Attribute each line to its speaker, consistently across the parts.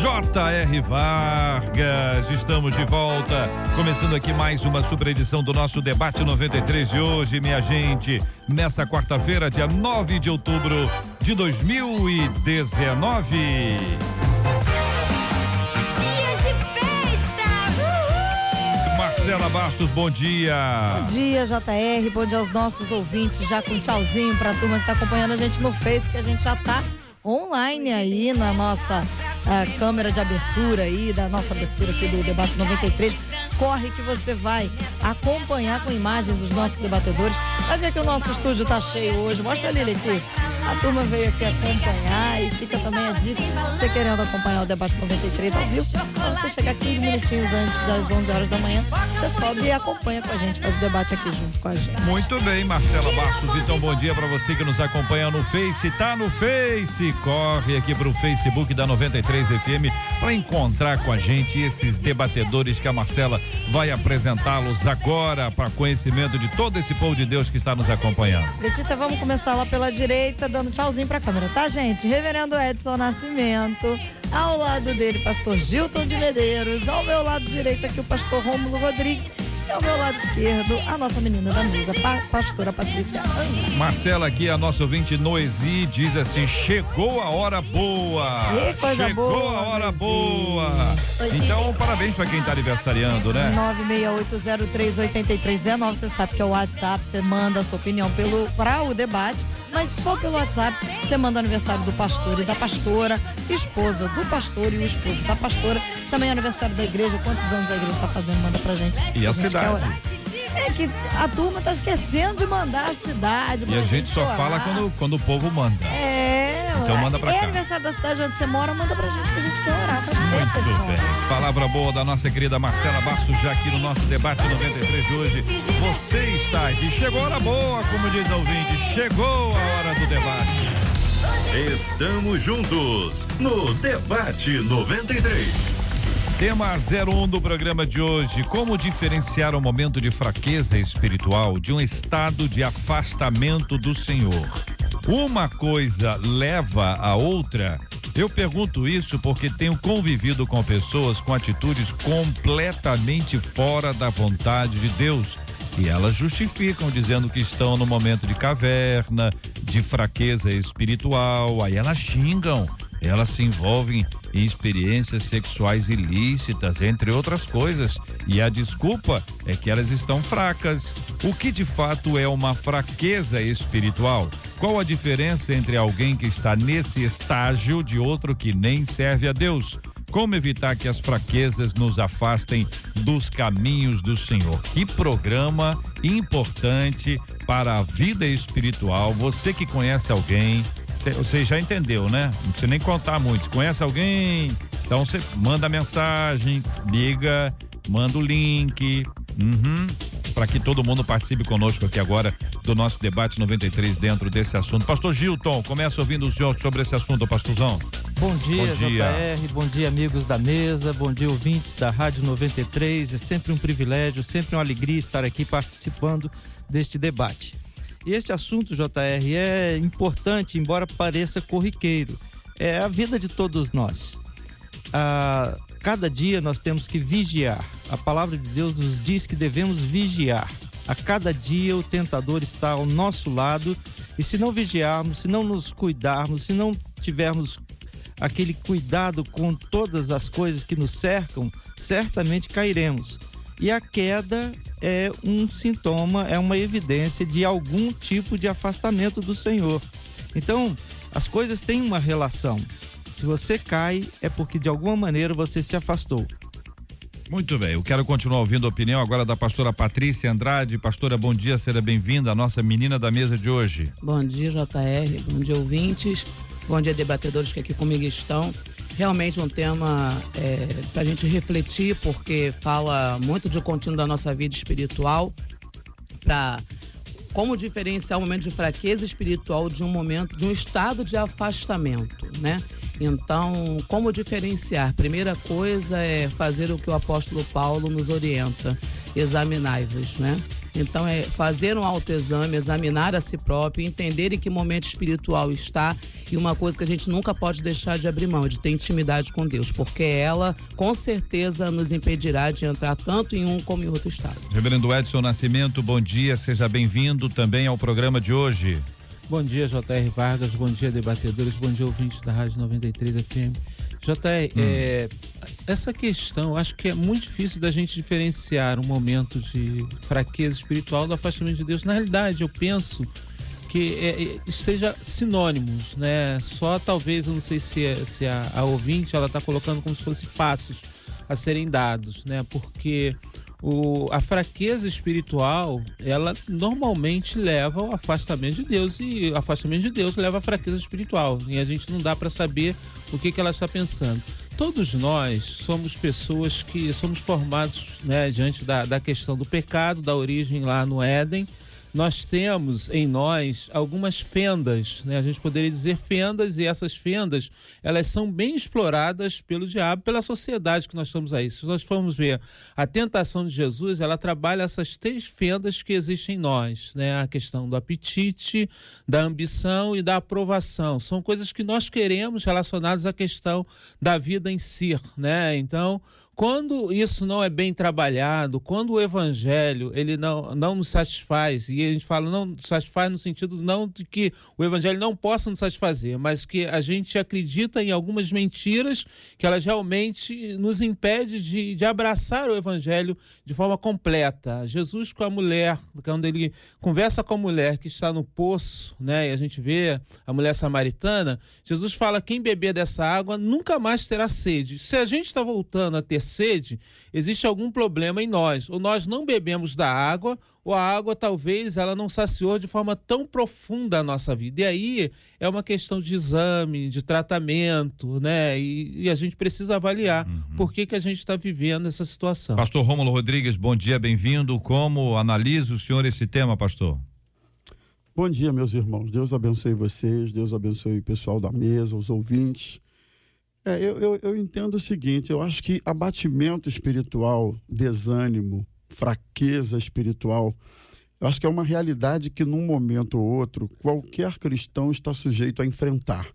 Speaker 1: J.R. Vargas. Estamos de volta, começando aqui mais uma super edição do nosso debate 93 de hoje, minha gente. Nessa quarta-feira, dia 9 de outubro de 2019. Marcela Bastos, bom dia.
Speaker 2: Bom dia, JR. Bom dia aos nossos ouvintes. Já com tchauzinho pra turma que tá acompanhando a gente no Face, que a gente já tá online aí na nossa uh, câmera de abertura aí, da nossa abertura aqui do Debate 93. Corre que você vai acompanhar com imagens os nossos debatedores. Vai ver que o nosso estúdio tá cheio hoje. Mostra ali, Letícia. A turma veio aqui acompanhar e fica também a dica. Você querendo acompanhar o debate 93 ao vivo, só você chegar 15 minutinhos antes das 11 horas da manhã, você sobe e acompanha com a gente, faz o debate aqui junto com a gente.
Speaker 1: Muito bem, Marcela Bastos. Então, bom dia para você que nos acompanha no Face. Tá no Face, corre aqui pro Facebook da 93 FM para encontrar com a gente esses debatedores que a Marcela vai apresentá-los agora para conhecimento de todo esse povo de Deus que está nos acompanhando.
Speaker 2: Letícia, vamos começar lá pela direita, dando tchauzinho pra câmera, tá, gente? Reverendo Edson Nascimento. Ao lado dele, pastor Gilton de Medeiros. Ao meu lado direito aqui, o pastor Rômulo Rodrigues. E ao meu lado esquerdo, a nossa menina da mesa, pa pastora Patrícia.
Speaker 1: Marcela aqui, a nossa ouvinte Noesi, diz assim: chegou a hora boa.
Speaker 2: E coisa
Speaker 1: chegou
Speaker 2: boa,
Speaker 1: a hora
Speaker 2: Noesi.
Speaker 1: boa. Então, parabéns para quem está aniversariando, né?
Speaker 2: 968038319, você sabe que é o WhatsApp, você manda a sua opinião pelo para o debate, mas só pelo WhatsApp você manda aniversário do pastor e da pastora, esposa do pastor e o esposo da pastora, também é aniversário da igreja, quantos anos a igreja está fazendo, manda pra gente.
Speaker 1: E a
Speaker 2: quer
Speaker 1: cidade?
Speaker 2: É que a turma tá esquecendo de mandar a cidade.
Speaker 1: E a gente só
Speaker 2: orar.
Speaker 1: fala quando, quando o povo manda.
Speaker 2: É,
Speaker 1: Então manda pra
Speaker 2: é
Speaker 1: cá.
Speaker 2: aniversário da cidade onde você mora, manda pra gente que a gente quer orar. Faz tempo
Speaker 1: Muito
Speaker 2: não
Speaker 1: bem. Palavra boa da nossa querida Marcela Bastos, já aqui no nosso debate 93 de hoje. Você está aqui. Chegou a hora boa, como diz a ouvinte. Chegou a hora do debate.
Speaker 3: Estamos juntos no Debate 93.
Speaker 1: Tema 01 do programa de hoje: Como diferenciar o momento de fraqueza espiritual de um estado de afastamento do Senhor? Uma coisa leva a outra? Eu pergunto isso porque tenho convivido com pessoas com atitudes completamente fora da vontade de Deus. E elas justificam dizendo que estão no momento de caverna, de fraqueza espiritual, aí elas xingam elas se envolvem em experiências sexuais ilícitas, entre outras coisas. E a desculpa é que elas estão fracas. O que de fato é uma fraqueza espiritual? Qual a diferença entre alguém que está nesse estágio de outro que nem serve a Deus? Como evitar que as fraquezas nos afastem dos caminhos do Senhor? Que programa importante para a vida espiritual. Você que conhece alguém, Você já entendeu, né? Não precisa nem contar muito. Conhece alguém? Então você manda mensagem, liga, manda o link. Uhum. Para que todo mundo participe conosco aqui agora do nosso debate 93 dentro desse assunto. Pastor Gilton, começa ouvindo o senhor sobre esse assunto, pastorzão.
Speaker 4: Bom dia,
Speaker 1: Bom dia.
Speaker 4: JR, bom dia, amigos da mesa, bom dia, ouvintes da Rádio 93. É sempre um privilégio, sempre uma alegria estar aqui participando deste debate. E este assunto, JR, é importante, embora pareça corriqueiro. É a vida de todos nós. A cada dia nós temos que vigiar. A palavra de Deus nos diz que devemos vigiar. A cada dia o tentador está ao nosso lado e se não vigiarmos, se não nos cuidarmos, se não tivermos aquele cuidado com todas as coisas que nos cercam, certamente cairemos. E a queda é um sintoma, é uma evidência de algum tipo de afastamento do Senhor. Então, as coisas têm uma relação. Se você cai, é porque de alguma maneira você se afastou.
Speaker 1: Muito bem, eu quero continuar ouvindo a opinião agora da pastora Patrícia Andrade. Pastora, bom dia, seja bem-vinda, a nossa menina da mesa de hoje.
Speaker 5: Bom dia, JR. Bom dia, ouvintes. Bom dia, debatedores que aqui comigo estão. Realmente um tema é, para a gente refletir, porque fala muito de contínuo da nossa vida espiritual, para como diferenciar o momento de fraqueza espiritual de um momento, de um estado de afastamento, né? Então, como diferenciar? Primeira coisa é fazer o que o apóstolo Paulo nos orienta: examinai-vos, né? Então, é fazer um autoexame, examinar a si próprio, entender em que momento espiritual está. E uma coisa que a gente nunca pode deixar de abrir mão, de ter intimidade com Deus, porque ela, com certeza, nos impedirá de entrar tanto em um como em outro estado.
Speaker 1: Reverendo Edson Nascimento, bom dia, seja bem-vindo também ao programa de hoje.
Speaker 6: Bom dia, J.R. Vargas, bom dia, debatedores, bom dia, ouvintes da Rádio 93 FM. JR, hum. é, essa questão, acho que é muito difícil da gente diferenciar um momento de fraqueza espiritual do afastamento de Deus. Na realidade, eu penso que é, é, seja sinônimos, né? Só talvez, eu não sei se, é, se a, a ouvinte ela está colocando como se fossem passos a serem dados, né? Porque o, a fraqueza espiritual, ela normalmente leva ao afastamento de Deus e o afastamento de Deus leva à fraqueza espiritual. E a gente não dá para saber o que, que ela está pensando. Todos nós somos pessoas que somos formados né, diante da, da questão do pecado, da origem lá no Éden nós temos em nós algumas fendas, né? A gente poderia dizer fendas e essas fendas, elas são bem exploradas pelo diabo, pela sociedade que nós estamos aí. Se nós formos ver a tentação de Jesus, ela trabalha essas três fendas que existem em nós, né? A questão do apetite, da ambição e da aprovação. São coisas que nós queremos relacionadas à questão da vida em si, né? Então, quando isso não é bem trabalhado, quando o evangelho ele não, não nos satisfaz, e a gente fala não satisfaz no sentido não de que o evangelho não possa nos satisfazer, mas que a gente acredita em algumas mentiras que elas realmente nos impede de, de abraçar o evangelho de forma completa. Jesus com a mulher, quando ele conversa com a mulher que está no poço, né, e a gente vê a mulher samaritana, Jesus fala: quem beber dessa água nunca mais terá sede. Se a gente está voltando a ter sede, existe algum problema em nós. Ou nós não bebemos da água, ou a água talvez ela não saciou de forma tão profunda a nossa vida. E aí é uma questão de exame, de tratamento, né? E, e a gente precisa avaliar uhum. por que, que a gente está vivendo essa situação.
Speaker 1: Pastor Rômulo Rodrigues, bom dia, bem-vindo. Como analisa o senhor esse tema, pastor?
Speaker 7: Bom dia, meus irmãos. Deus abençoe vocês, Deus abençoe o pessoal da mesa, os ouvintes. É, eu, eu, eu entendo o seguinte: eu acho que abatimento espiritual, desânimo, fraqueza espiritual, eu acho que é uma realidade que, num momento ou outro, qualquer cristão está sujeito a enfrentar.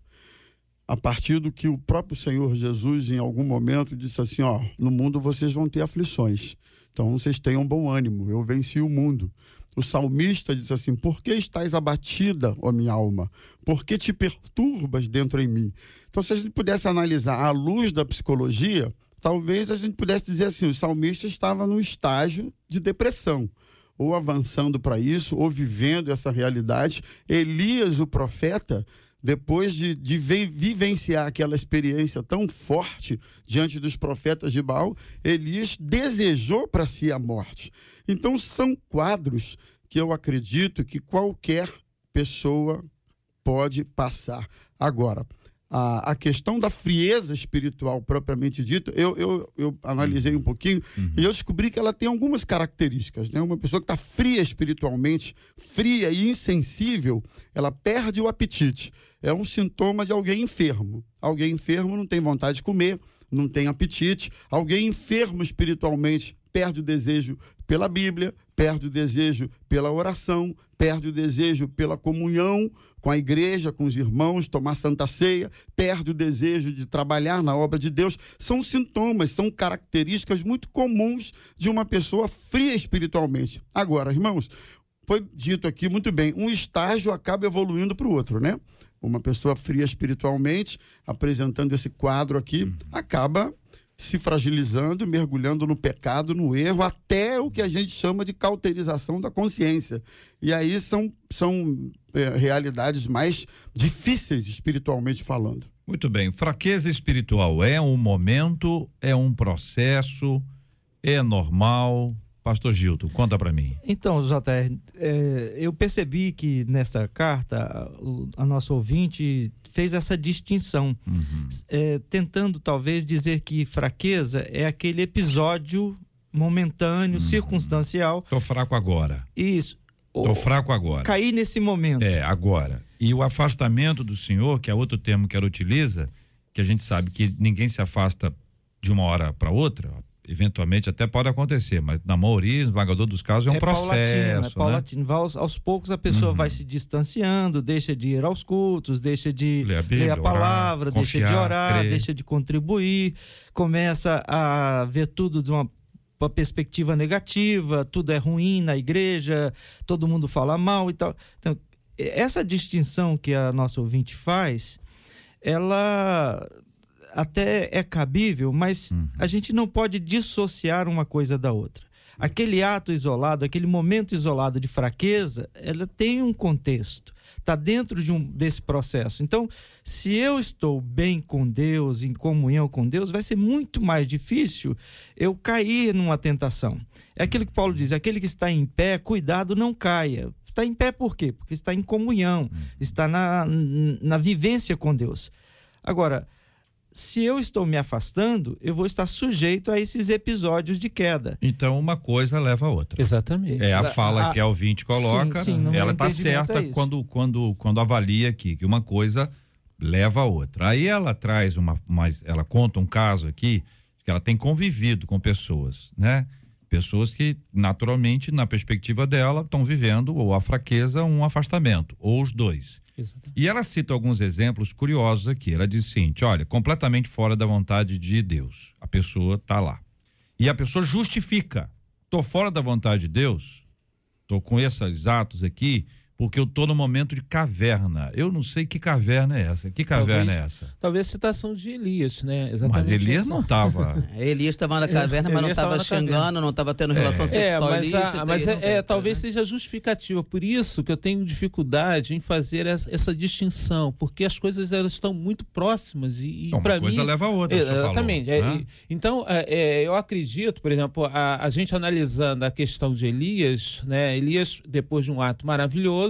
Speaker 7: A partir do que o próprio Senhor Jesus, em algum momento, disse assim: Ó, no mundo vocês vão ter aflições. Então vocês tenham bom ânimo, eu venci o mundo. O salmista diz assim: Por que estás abatida, ó minha alma? Por que te perturbas dentro em mim? Então, se a gente pudesse analisar à luz da psicologia, talvez a gente pudesse dizer assim: o salmista estava no estágio de depressão, ou avançando para isso, ou vivendo essa realidade. Elias, o profeta, depois de, de vivenciar aquela experiência tão forte diante dos profetas de Baal, Elias desejou para si a morte. Então, são quadros que eu acredito que qualquer pessoa pode passar. Agora, a, a questão da frieza espiritual propriamente dita, eu, eu, eu analisei um pouquinho uhum. e eu descobri que ela tem algumas características. Né? Uma pessoa que está fria espiritualmente, fria e insensível, ela perde o apetite. É um sintoma de alguém enfermo. Alguém enfermo não tem vontade de comer, não tem apetite. Alguém enfermo espiritualmente perde o desejo pela Bíblia, perde o desejo pela oração, perde o desejo pela comunhão com a igreja, com os irmãos, tomar santa ceia, perde o desejo de trabalhar na obra de Deus. São sintomas, são características muito comuns de uma pessoa fria espiritualmente. Agora, irmãos, foi dito aqui muito bem, um estágio acaba evoluindo para o outro, né? Uma pessoa fria espiritualmente, apresentando esse quadro aqui, uhum. acaba se fragilizando, mergulhando no pecado, no erro, até o que a gente chama de cauterização da consciência. E aí são, são é, realidades mais difíceis espiritualmente falando.
Speaker 1: Muito bem. Fraqueza espiritual é um momento, é um processo, é normal. Pastor Gilton, conta para mim.
Speaker 4: Então, JR, é, eu percebi que nessa carta o, a nossa ouvinte fez essa distinção, uhum. é, tentando talvez dizer que fraqueza é aquele episódio momentâneo, uhum. circunstancial.
Speaker 1: Tô fraco agora.
Speaker 4: Isso.
Speaker 1: Tô fraco agora.
Speaker 4: Cair nesse momento.
Speaker 1: É, agora. E o afastamento do Senhor, que é outro termo que ela utiliza, que a gente sabe que ninguém se afasta de uma hora para outra, eventualmente até pode acontecer, mas na maioria, esmagador dos casos, é um é processo. Paulatino, é
Speaker 4: paulatino. Né? Aos, aos, poucos a pessoa uhum. vai se distanciando, deixa de ir aos cultos, deixa de ler a, Bíblia, ler a palavra, orar, deixa confiar, de orar, crer. deixa de contribuir, começa a ver tudo de uma uma perspectiva negativa, tudo é ruim na igreja, todo mundo fala mal e tal. Então, essa distinção que a nossa ouvinte faz, ela até é cabível, mas uhum. a gente não pode dissociar uma coisa da outra. Aquele ato isolado, aquele momento isolado de fraqueza, ela tem um contexto, está dentro de um desse processo. Então, se eu estou bem com Deus, em comunhão com Deus, vai ser muito mais difícil eu cair numa tentação. É aquilo que Paulo diz: aquele que está em pé, cuidado, não caia. Está em pé por quê? Porque está em comunhão, uhum. está na, na vivência com Deus. Agora, se eu estou me afastando, eu vou estar sujeito a esses episódios de queda.
Speaker 1: Então, uma coisa leva a outra.
Speaker 4: Exatamente.
Speaker 1: É a fala a, que a ouvinte coloca, sim, sim, ela está certa é quando, quando, quando avalia aqui, que uma coisa leva a outra. Aí ela traz uma, mais, ela conta um caso aqui, que ela tem convivido com pessoas, né? Pessoas que, naturalmente, na perspectiva dela, estão vivendo ou a fraqueza, um afastamento, ou os dois. Exatamente. E ela cita alguns exemplos curiosos aqui. Ela diz o seguinte: olha, completamente fora da vontade de Deus. A pessoa está lá. E a pessoa justifica. Estou fora da vontade de Deus, estou com esses atos aqui, porque eu estou no momento de caverna. Eu não sei que caverna é essa. Que caverna
Speaker 6: talvez,
Speaker 1: é essa?
Speaker 6: Talvez citação de Elias, né?
Speaker 1: Exatamente mas Elias essa. não estava.
Speaker 5: É, Elias estava na caverna, mas não estava xingando, não estava tendo relação é. sexual
Speaker 6: é, mas, a, mas é, é, talvez né? seja justificativa. Por isso que eu tenho dificuldade em fazer essa, essa distinção, porque as coisas elas estão muito próximas e, e para mim. Uma
Speaker 1: coisa leva a outra.
Speaker 6: Exatamente.
Speaker 1: Falou,
Speaker 6: é, né? então, é, eu acredito, por exemplo, a, a gente analisando a questão de Elias, né? Elias, depois de um ato maravilhoso,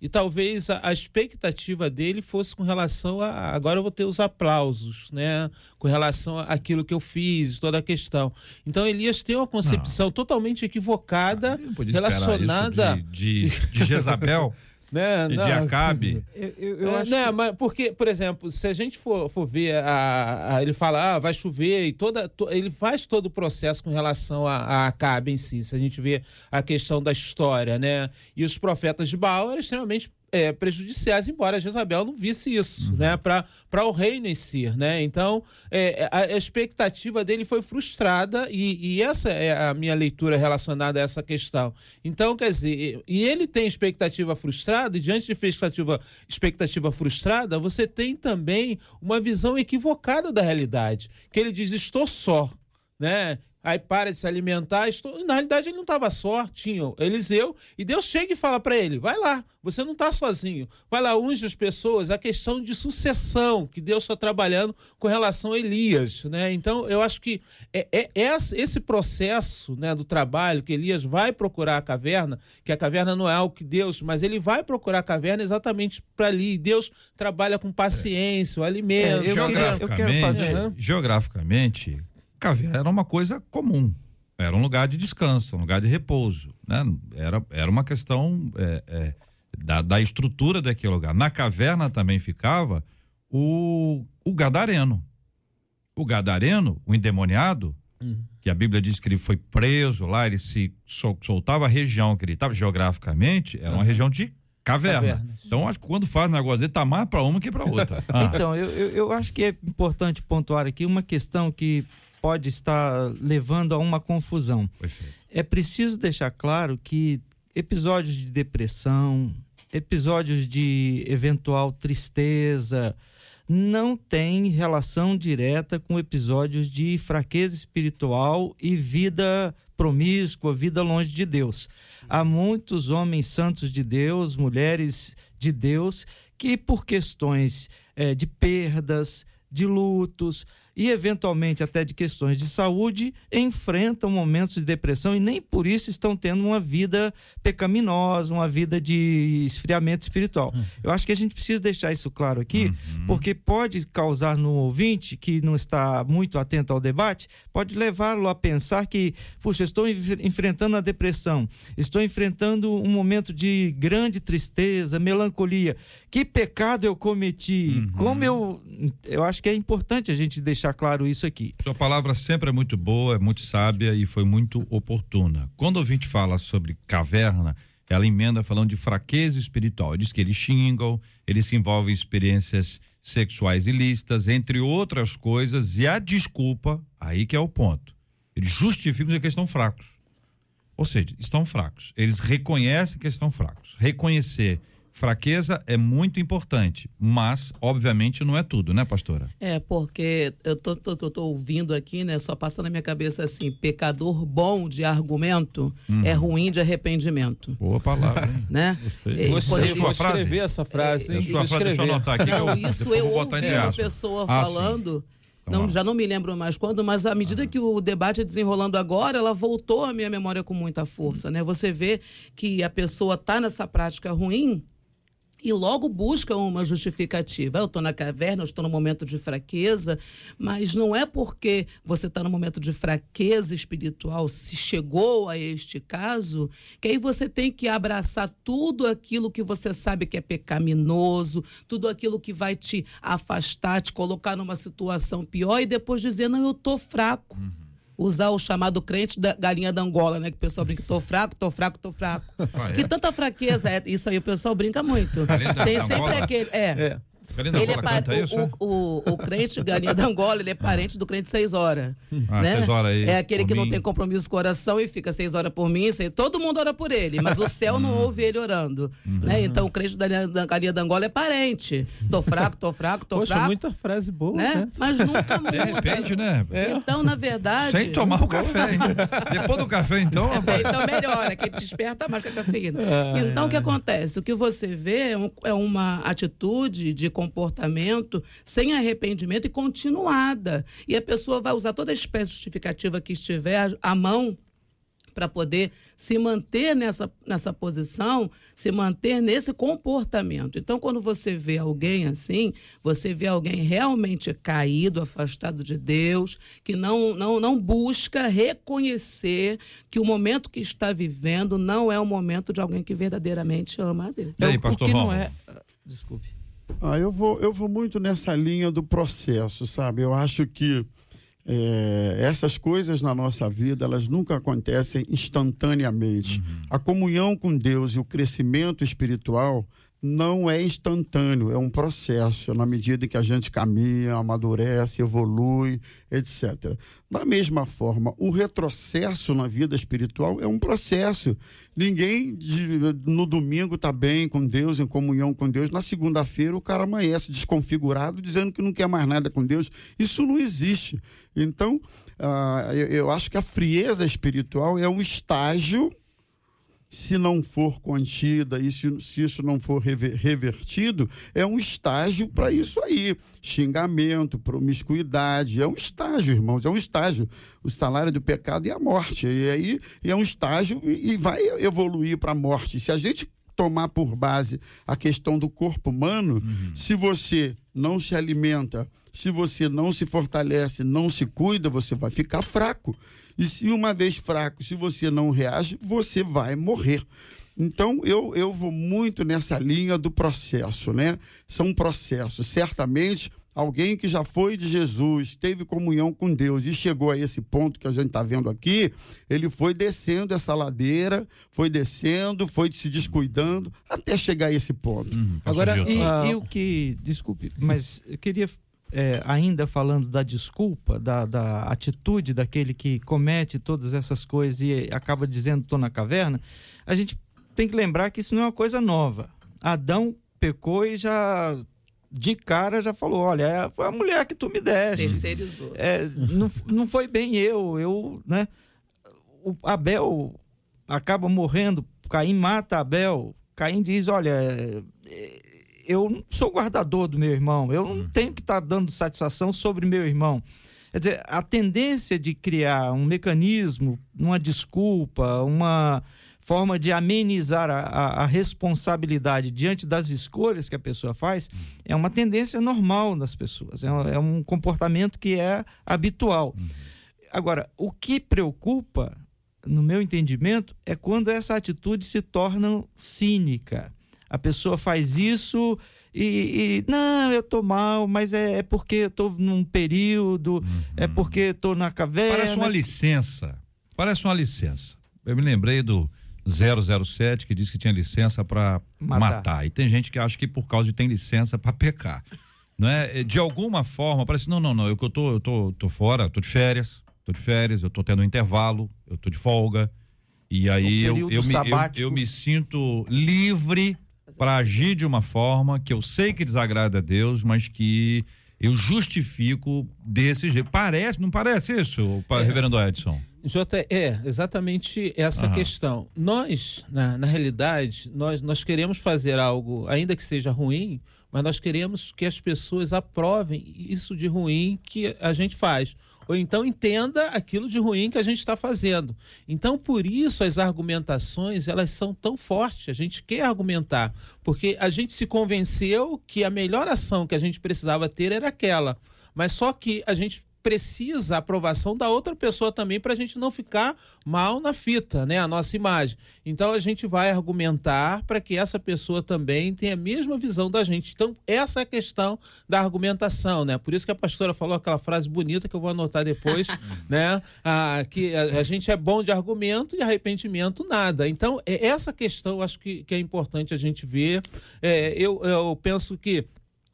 Speaker 6: e talvez a, a, expectativa dele fosse com relação a agora eu vou ter os aplausos, né? Com relação àquilo que eu fiz, toda a questão. Então Elias tem uma concepção não. totalmente equivocada ah, relacionada
Speaker 1: de, de, de Jezabel. né? E não, de Acabe.
Speaker 6: Eu, eu, eu é, acho né, que... mas porque, por exemplo, se a gente for, for ver, a, a ele fala, ah, vai chover, e toda, to, ele faz todo o processo com relação a, a Acabe em si. Se a gente vê a questão da história, né? E os profetas de Baal eram extremamente é, prejudiciais, embora Jezabel não visse isso, uhum. né, para o reino em si, né? Então, é, a, a, expectativa dele foi frustrada e, e, essa é a minha leitura relacionada a essa questão. Então, quer dizer, e ele tem expectativa frustrada e diante de expectativa, expectativa frustrada, você tem também uma visão equivocada da realidade, que ele diz, estou só, né? Aí para de se alimentar. Estou... Na realidade, ele não estava só, tinha Eliseu, e Deus chega e fala para ele: vai lá, você não está sozinho, vai lá, unge as pessoas. A questão de sucessão que Deus está trabalhando com relação a Elias. Né? Então, eu acho que é, é, é esse processo né, do trabalho que Elias vai procurar a caverna, que a caverna não é algo que Deus, mas ele vai procurar a caverna exatamente para ali. Deus trabalha com paciência, o alimento. É,
Speaker 1: eu, queria, eu quero fazer. Geograficamente, caverna era uma coisa comum. Era um lugar de descanso, um lugar de repouso. Né? Era, era uma questão é, é, da, da estrutura daquele lugar. Na caverna também ficava o, o gadareno. O gadareno, o endemoniado, uhum. que a Bíblia diz que ele foi preso lá, ele se sol, soltava a região que ele estava geograficamente, era uhum. uma região de caverna. Então, acho que quando faz negócio dele, tá mais para uma que para outra.
Speaker 4: Ah. Então, eu, eu, eu acho que é importante pontuar aqui uma questão que pode estar levando a uma confusão. Perfeito. É preciso deixar claro que episódios de depressão, episódios de eventual tristeza, não têm relação direta com episódios de fraqueza espiritual e vida promíscua, vida longe de Deus. Há muitos homens santos de Deus, mulheres de Deus, que por questões é, de perdas, de lutos e eventualmente até de questões de saúde enfrentam momentos de depressão e nem por isso estão tendo uma vida pecaminosa, uma vida de esfriamento espiritual. Uhum. Eu acho que a gente precisa deixar isso claro aqui, uhum. porque pode causar no ouvinte que não está muito atento ao debate, pode levá-lo a pensar que, puxa, estou enfrentando a depressão, estou enfrentando um momento de grande tristeza, melancolia. Que pecado eu cometi? Uhum. Como eu. Eu acho que é importante a gente deixar claro isso aqui.
Speaker 1: Sua palavra sempre é muito boa, é muito sábia e foi muito oportuna. Quando o ouvinte fala sobre caverna, ela emenda falando de fraqueza espiritual. Diz que eles xingam, eles se envolvem em experiências sexuais ilícitas, entre outras coisas, e a desculpa, aí que é o ponto. Eles justificam que estão fracos. Ou seja, estão fracos. Eles reconhecem que estão fracos. Reconhecer fraqueza é muito importante, mas obviamente não é tudo, né, pastora?
Speaker 5: É, porque eu tô, tô, eu tô ouvindo aqui, né, só passa na minha cabeça assim, pecador bom de argumento uhum. é ruim de arrependimento.
Speaker 1: Boa palavra, hein?
Speaker 5: né?
Speaker 1: Gostei. É, Você
Speaker 6: é sua frase? escrever essa frase,
Speaker 1: hein? É sua frase, deixa eu anotar aqui.
Speaker 5: Não, eu, isso eu ouvi uma pessoa ah, falando... Sim não, já não me lembro mais quando, mas à medida que o debate é desenrolando agora, ela voltou à minha memória com muita força, né? Você vê que a pessoa está nessa prática ruim, e logo busca uma justificativa. Eu estou na caverna, eu estou no momento de fraqueza, mas não é porque você está no momento de fraqueza espiritual, se chegou a este caso, que aí você tem que abraçar tudo aquilo que você sabe que é pecaminoso, tudo aquilo que vai te afastar, te colocar numa situação pior e depois dizer: não, eu estou fraco. Uhum usar o chamado crente da galinha da Angola, né? Que o pessoal brinca, tô fraco, tô fraco, tô fraco. Ah, é? Que tanta fraqueza é. Isso aí o pessoal brinca muito. Tem sempre aquele. É. é. Ele é pa... o, o, o, crente galinha da Angola, ele é parente do crente seis horas.
Speaker 1: Ah, né? seis horas aí.
Speaker 5: É aquele que mim. não tem compromisso com o coração e fica seis horas por mim. Seis... Todo mundo ora por ele, mas o céu não hum. ouve ele orando. Uhum. Né? Então o crente da galinha da Angola é parente. Tô fraco, tô fraco, tô
Speaker 6: Poxa,
Speaker 5: fraco.
Speaker 6: muita frase boa.
Speaker 5: Né? né? Mas nunca muda.
Speaker 1: De repente, né?
Speaker 5: É. Então, na verdade.
Speaker 1: Sem tomar o café, hein? Depois do café, então.
Speaker 5: É, então melhora, que ele desperta mais com a cafeína. então, o que acontece? O que você vê é, é uma atitude de comportamento sem arrependimento e continuada. E a pessoa vai usar toda a espécie justificativa que estiver à mão para poder se manter nessa, nessa posição, se manter nesse comportamento. Então, quando você vê alguém assim, você vê alguém realmente caído, afastado de Deus, que não, não, não busca reconhecer que o momento que está vivendo não é o momento de alguém que verdadeiramente ama a Deus.
Speaker 1: E aí, pastor
Speaker 4: o que não é... Desculpe.
Speaker 7: Ah, eu vou, eu vou muito nessa linha do processo, sabe? Eu acho que é, essas coisas na nossa vida, elas nunca acontecem instantaneamente. Uhum. A comunhão com Deus e o crescimento espiritual não é instantâneo, é um processo, é na medida que a gente caminha, amadurece, evolui, etc. Da mesma forma, o retrocesso na vida espiritual é um processo. Ninguém no domingo está bem com Deus, em comunhão com Deus. Na segunda-feira, o cara amanhece desconfigurado, dizendo que não quer mais nada com Deus. Isso não existe. Então, eu, eu acho que a frieza espiritual é um estágio se não for contida e se, se isso não for rever, revertido, é um estágio para isso aí. Xingamento, promiscuidade, é um estágio, irmãos, é um estágio. O salário do pecado é a morte. E aí é um estágio e, e vai evoluir para a morte. Se a gente tomar por base a questão do corpo humano, uhum. se você não se alimenta, se você não se fortalece, não se cuida, você vai ficar fraco. E se uma vez fraco, se você não reage, você vai morrer. Então, eu, eu vou muito nessa linha do processo, né? São processos. Certamente, alguém que já foi de Jesus, teve comunhão com Deus e chegou a esse ponto que a gente está vendo aqui, ele foi descendo essa ladeira, foi descendo, foi se descuidando, até chegar a esse ponto. Uhum,
Speaker 4: Agora, e, e o que, desculpe, mas eu queria é, ainda falando da desculpa, da, da, atitude daquele que comete todas essas coisas e acaba dizendo estou na caverna, a gente tem que lembrar que isso não é uma coisa nova. Adão pecou e já de cara já falou, olha, é, foi a mulher que tu me deste.
Speaker 5: Terceirizou.
Speaker 4: É, não, não foi bem eu, eu, né? O Abel acaba morrendo, Caim mata Abel. Caim diz, olha, eu não sou guardador do meu irmão, eu não tenho que estar dando satisfação sobre meu irmão. Quer dizer, a tendência de criar um mecanismo, uma desculpa, uma forma de amenizar a, a, a, responsabilidade diante das escolhas que a pessoa faz é uma tendência normal das pessoas, é um, é um comportamento que é habitual. Agora, o que preocupa, no meu entendimento, é quando essa atitude se torna cínica. A pessoa faz isso e, e, não, eu tô mal, mas é, é porque eu tô num período, uhum. é porque eu tô na caverna.
Speaker 1: Parece uma licença. Parece uma licença. Eu me lembrei do 007 que disse que tinha licença para matar. matar. E tem gente que acha que por causa de tem licença para pecar. Não é? De alguma forma, parece não, não, não, eu tô, eu tô, tô fora, tô de férias, tô de férias, eu tô tendo um intervalo, eu tô de folga. E aí um eu, eu, me, eu, eu me sinto livre para agir de uma forma que eu sei que desagrada a Deus, mas que eu justifico desse jeito. Parece, não parece isso, é, reverendo Edson?
Speaker 6: J, é exatamente essa Aham. questão. Nós, na, na realidade, nós, nós queremos fazer algo, ainda que seja ruim, mas nós queremos que as pessoas aprovem isso de ruim que a gente faz ou então entenda aquilo de ruim que a gente está fazendo. Então, por isso as argumentações elas são tão fortes. A gente quer argumentar, porque a gente se convenceu que a melhor ação que a gente precisava ter era aquela. Mas só que a gente precisa a aprovação da outra pessoa também para a gente não ficar mal na fita, né? A nossa imagem. Então a gente vai argumentar para que essa pessoa também tenha a mesma visão da gente. Então essa é a questão da argumentação, né? Por isso que a pastora falou aquela frase bonita que eu vou anotar depois, né? Ah, que a, a, gente é bom de argumento e arrependimento nada. Então é essa questão acho que, que é importante a gente ver. É, eu, eu penso que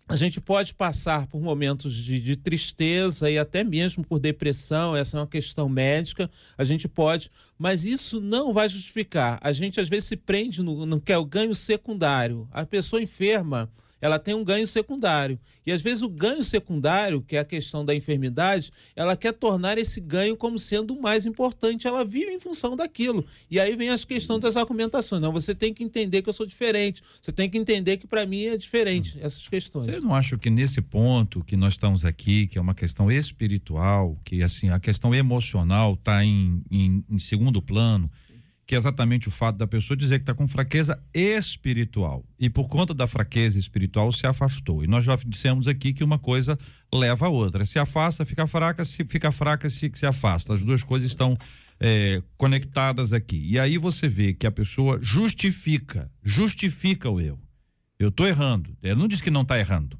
Speaker 6: a gente pode passar por momentos de, de, tristeza e até mesmo por depressão, essa é uma questão médica, a gente pode, mas isso não vai justificar. A gente às vezes se prende no, no que é o ganho secundário. A pessoa enferma, ela tem um ganho secundário. E às vezes o ganho secundário, que é a questão da enfermidade, ela quer tornar esse ganho como sendo o mais importante. Ela vive em função daquilo. E aí vem as questões das argumentações. Não, você tem que entender que eu sou diferente. Você tem que entender que para mim é diferente. Essas questões.
Speaker 1: Eu não acho que nesse ponto que nós estamos aqui, que é uma questão espiritual, que assim a questão emocional está em, em, em segundo plano. Sim que é exatamente o fato da pessoa dizer que está com fraqueza espiritual e por conta da fraqueza espiritual se afastou. E nós já dissemos aqui que uma coisa leva a outra. Se afasta, fica fraca, se fica fraca, se, se afasta. As duas coisas estão é, conectadas aqui. E aí você vê que a pessoa justifica, justifica o erro. Eu estou errando. Ele não diz que não está errando.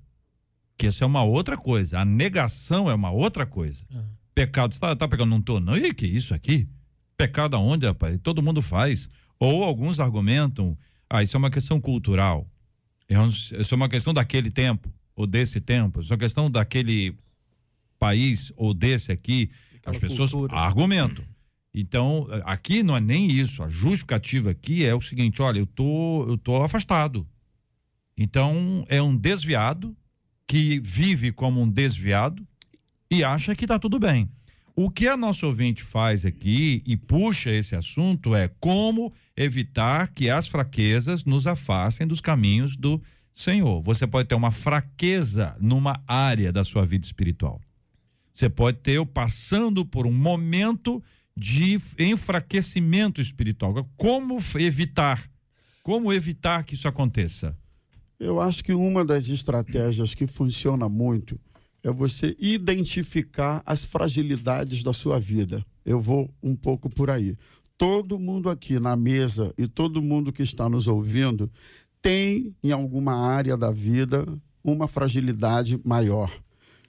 Speaker 1: Que isso é uma outra coisa. A negação é uma outra coisa. Uhum. Pecado, você está tá pegando, não estou, não. E que isso aqui? Pecado aonde, rapaz? Todo mundo faz. Ou alguns argumentam, ah, isso é uma questão cultural. Isso é uma questão daquele tempo, ou desse tempo. Isso é uma questão daquele país, ou desse aqui. Aquela As pessoas cultura. argumentam. Então, aqui não é nem isso. A justificativa aqui é o seguinte: olha, eu tô, eu tô afastado. Então, é um desviado que vive como um desviado e acha que está tudo bem. O que a nossa ouvinte faz aqui e puxa esse assunto é como evitar que as fraquezas nos afastem dos caminhos do Senhor. Você pode ter uma fraqueza numa área da sua vida espiritual. Você pode ter passando por um momento de enfraquecimento espiritual. Como evitar? Como evitar que isso aconteça?
Speaker 7: Eu acho que uma das estratégias que funciona muito é você identificar as fragilidades da sua vida. Eu vou um pouco por aí. Todo mundo aqui na mesa e todo mundo que está nos ouvindo tem, em alguma área da vida, uma fragilidade maior,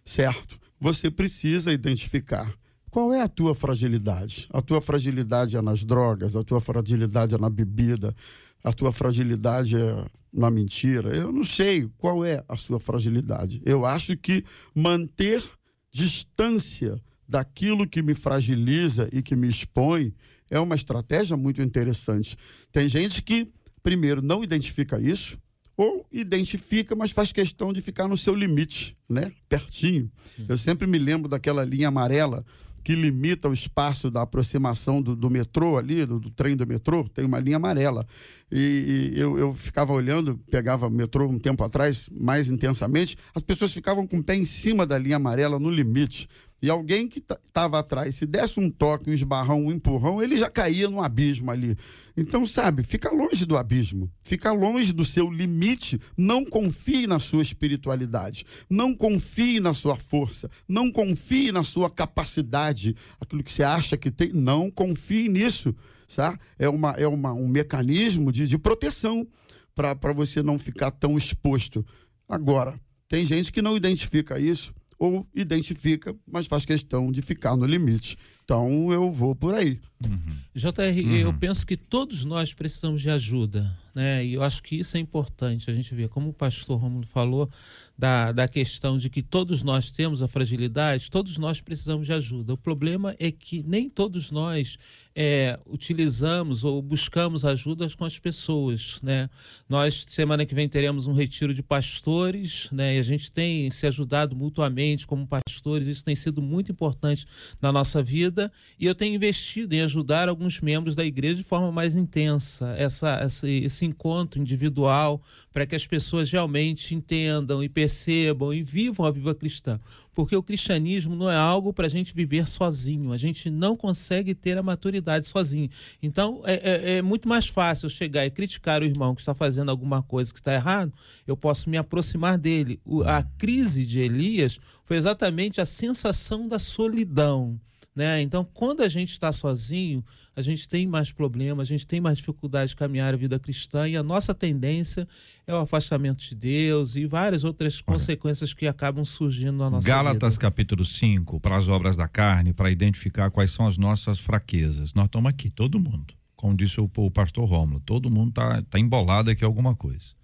Speaker 7: certo? Você precisa identificar. Qual é a tua fragilidade? A tua fragilidade é nas drogas, a tua fragilidade é na bebida, a tua fragilidade é na mentira. Eu não sei qual é a sua fragilidade. Eu acho que manter distância daquilo que me fragiliza e que me expõe é uma estratégia muito interessante. Tem gente que, primeiro, não identifica isso, ou identifica, mas faz questão de ficar no seu limite, né? Pertinho. Eu sempre me lembro daquela linha amarela que limita o espaço da aproximação do, do metrô ali, do, do, trem do metrô, tem uma linha amarela. E, e eu, eu, ficava olhando, pegava metrô um tempo atrás, mais intensamente, as pessoas ficavam com o pé em cima da linha amarela, no limite. E alguém que estava atrás, se desse um toque, um esbarrão, um empurrão, ele já caía no abismo ali. Então, sabe, fica longe do abismo, fica longe do seu limite. Não confie na sua espiritualidade, não confie na sua força, não confie na sua capacidade, aquilo que você acha que tem, não confie nisso. Sabe? É, uma, é uma, um mecanismo de, de proteção para você não ficar tão exposto. Agora, tem gente que não identifica isso ou identifica, mas faz questão de ficar no limite. Então eu vou por aí.
Speaker 6: Uhum. JR, uhum. eu penso que todos nós precisamos de ajuda, né? E eu acho que isso é importante a gente ver, como o pastor Romulo falou, da, da questão de que todos nós temos a fragilidade, todos nós precisamos de ajuda. O problema é que nem todos nós é, utilizamos ou buscamos ajudas com as pessoas, né? Nós semana que vem teremos um retiro de pastores, né? E a gente tem se ajudado mutuamente como pastores. Isso tem sido muito importante na nossa vida e eu tenho investido em ajudar alguns membros da igreja de forma mais intensa. Essa, essa esse encontro individual para que as pessoas realmente entendam e percebam e vivam a vida cristã, porque o cristianismo não é algo para a gente viver sozinho. A gente não consegue ter a maturidade sozinho. Então, é, é, é, muito mais fácil eu chegar e criticar o irmão que está fazendo alguma coisa que está errado, eu posso me aproximar dele. O, a crise de Elias foi exatamente a sensação da solidão. Né? Então, quando a gente está sozinho, a gente tem mais problemas, a gente tem mais dificuldade de caminhar a vida cristã e a nossa tendência é o afastamento de Deus e várias outras Olha, consequências que acabam surgindo na nossa
Speaker 1: Gálatas,
Speaker 6: vida.
Speaker 1: Gálatas capítulo 5, para as obras da carne, para identificar quais são as nossas fraquezas. Nós estamos aqui, todo mundo. Como disse o, o pastor Rômulo, todo mundo está tá embolado aqui alguma coisa.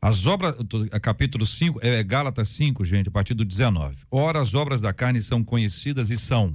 Speaker 1: As obras, capítulo 5, é Gálatas 5, gente, a partir do 19. Ora, as obras da carne são conhecidas e são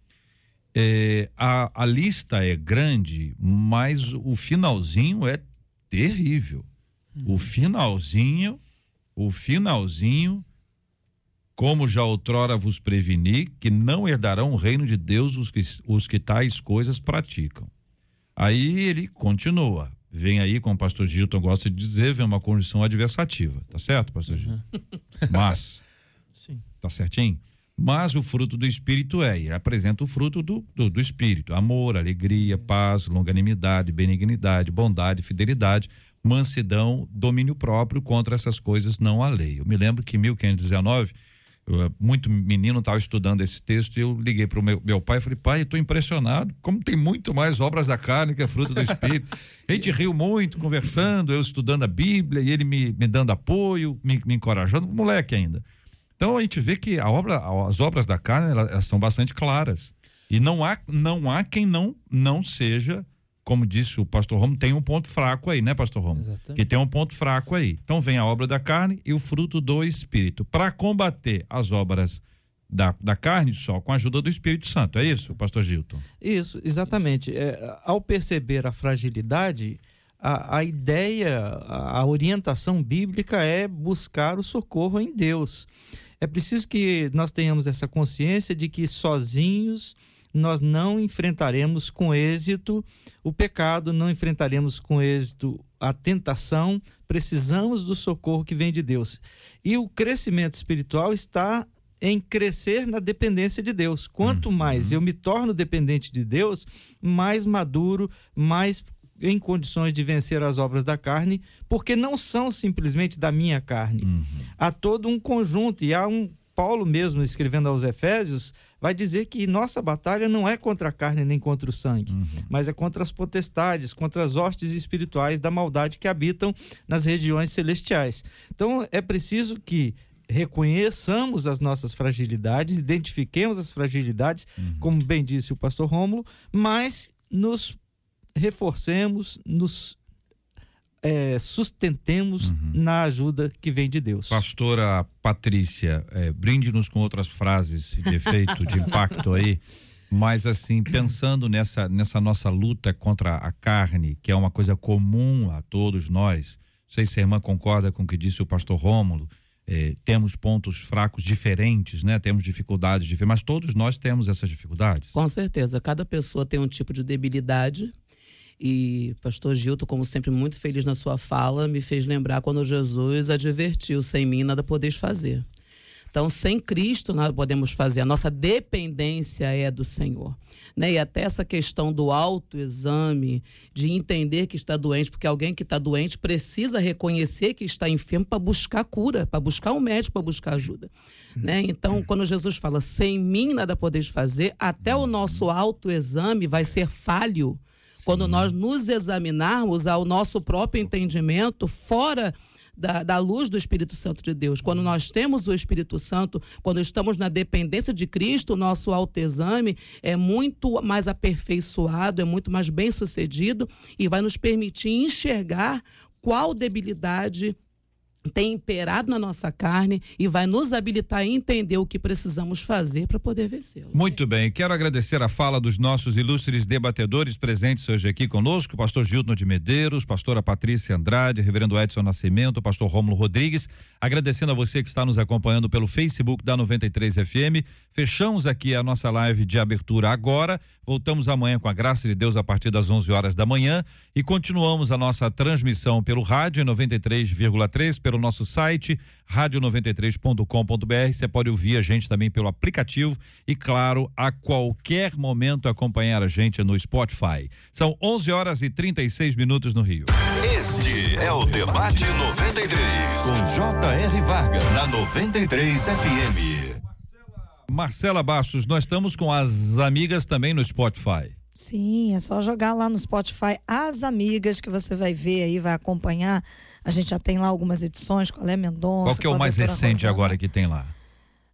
Speaker 1: é, a, a lista é grande, mas o finalzinho é terrível. O finalzinho, o finalzinho, como já outrora vos preveni, que não herdarão o reino de Deus os que, os que tais coisas praticam. Aí ele continua. Vem aí, como o pastor Gilton gosta de dizer, vem uma condição adversativa. Tá certo, pastor Gilton? Uhum. Mas. Sim. Tá certinho? Mas o fruto do Espírito é, e apresenta o fruto do, do, do Espírito: amor, alegria, paz, longanimidade, benignidade, bondade, fidelidade, mansidão, domínio próprio contra essas coisas não há lei. Eu me lembro que em 1519, eu, eh, muito menino estava estudando esse texto e eu liguei para o meu, meu pai e falei, pai, estou impressionado, como tem muito mais obras da carne que é fruto do Espírito. A gente riu muito conversando, eu estudando a Bíblia e ele me, me dando apoio, me, me encorajando, moleque ainda. Então a gente vê que a obra, as obras da carne elas, elas são bastante claras. E não há, não há quem não, não seja, como disse o pastor Romo, tem um ponto fraco aí, né, pastor Romo? Exatamente. Que tem um ponto fraco aí. Então vem a obra da carne e o fruto do Espírito. Para combater as obras da, da carne só com a ajuda do Espírito Santo. É isso, pastor Gilton?
Speaker 4: Isso, exatamente. É, ao perceber a fragilidade, a, a ideia, a, a orientação bíblica é buscar o socorro em Deus. É preciso que nós tenhamos essa consciência de que sozinhos nós não enfrentaremos com êxito o pecado, não enfrentaremos com êxito a tentação, precisamos do socorro que vem de Deus. E o crescimento espiritual está em crescer na dependência de Deus. Quanto uhum. mais eu me torno dependente de Deus, mais maduro, mais em condições de vencer as obras da carne, porque não são simplesmente da minha carne. Uhum. Há todo um conjunto, e há um. Paulo mesmo, escrevendo aos Efésios, vai dizer que nossa batalha não é contra a carne nem contra o sangue, uhum. mas é contra as potestades, contra as hostes espirituais da maldade que habitam nas regiões celestiais. Então é preciso que reconheçamos as nossas fragilidades, identifiquemos as fragilidades, como bem disse o pastor Rômulo, mas nos reforcemos, nos é, sustentemos na ajuda que vem de Deus.
Speaker 1: Pastora Patrícia, é, brinde-nos com outras frases de efeito, de impacto aí. Mas assim, pensando nessa, nessa nossa luta contra a carne, que é uma coisa comum a todos nós, não sei se a irmã concorda com o que disse o pastor Rômulo, eh, temos pontos fracos diferentes, né? Temos dificuldades diferentes, mas todos nós temos essas dificuldades.
Speaker 5: Com certeza, cada pessoa tem um tipo de debilidade. E pastor Gilto, como sempre, muito feliz na sua fala, me fez lembrar quando Jesus advertiu: sem mim nada podeis fazer. Então, sem Cristo nada podemos fazer. A nossa dependência é do Senhor. Né? E até essa questão do autoexame, de entender que está doente, porque alguém que está doente precisa reconhecer que está enfermo para buscar cura, para buscar um médico, para buscar ajuda. Né? Então, quando Jesus fala, sem mim nada podeis fazer, até o nosso autoexame vai ser falho quando nós nos examinarmos ao nosso próprio entendimento fora da, da, luz do Espírito Santo de Deus. Quando nós temos o Espírito Santo, quando estamos na dependência de Cristo, o nosso autoexame é muito mais aperfeiçoado, é muito mais bem sucedido e vai nos permitir enxergar qual debilidade tem imperado na nossa carne e vai nos habilitar a entender o que precisamos fazer para poder vencê-lo.
Speaker 1: Muito bem, quero agradecer a fala dos nossos ilustres debatedores presentes hoje aqui conosco, pastor Gilton de Medeiros, pastora Patrícia Andrade, reverendo Edson Nascimento, pastor Rômulo Rodrigues, agradecendo a você que está nos acompanhando pelo Facebook da 93 FM. Fechamos aqui a nossa live de abertura agora, voltamos amanhã com a graça de Deus a partir das 11 horas da manhã e continuamos a nossa transmissão pelo rádio em 93,3 pelo nosso site radio93.com.br. Você pode ouvir a gente também pelo aplicativo e, claro, a qualquer momento acompanhar a gente no Spotify. São 11 horas e 36 minutos no Rio.
Speaker 3: Este é o Debate 93, com J.R. Varga, na 93 FM.
Speaker 1: Marcela Bastos, nós estamos com as amigas também no Spotify.
Speaker 2: Sim, é só jogar lá no Spotify as amigas que você vai ver aí, vai acompanhar. A gente já tem lá algumas edições com a Léa Mendonça.
Speaker 1: Qual que é o mais recente Rosana, agora que tem lá?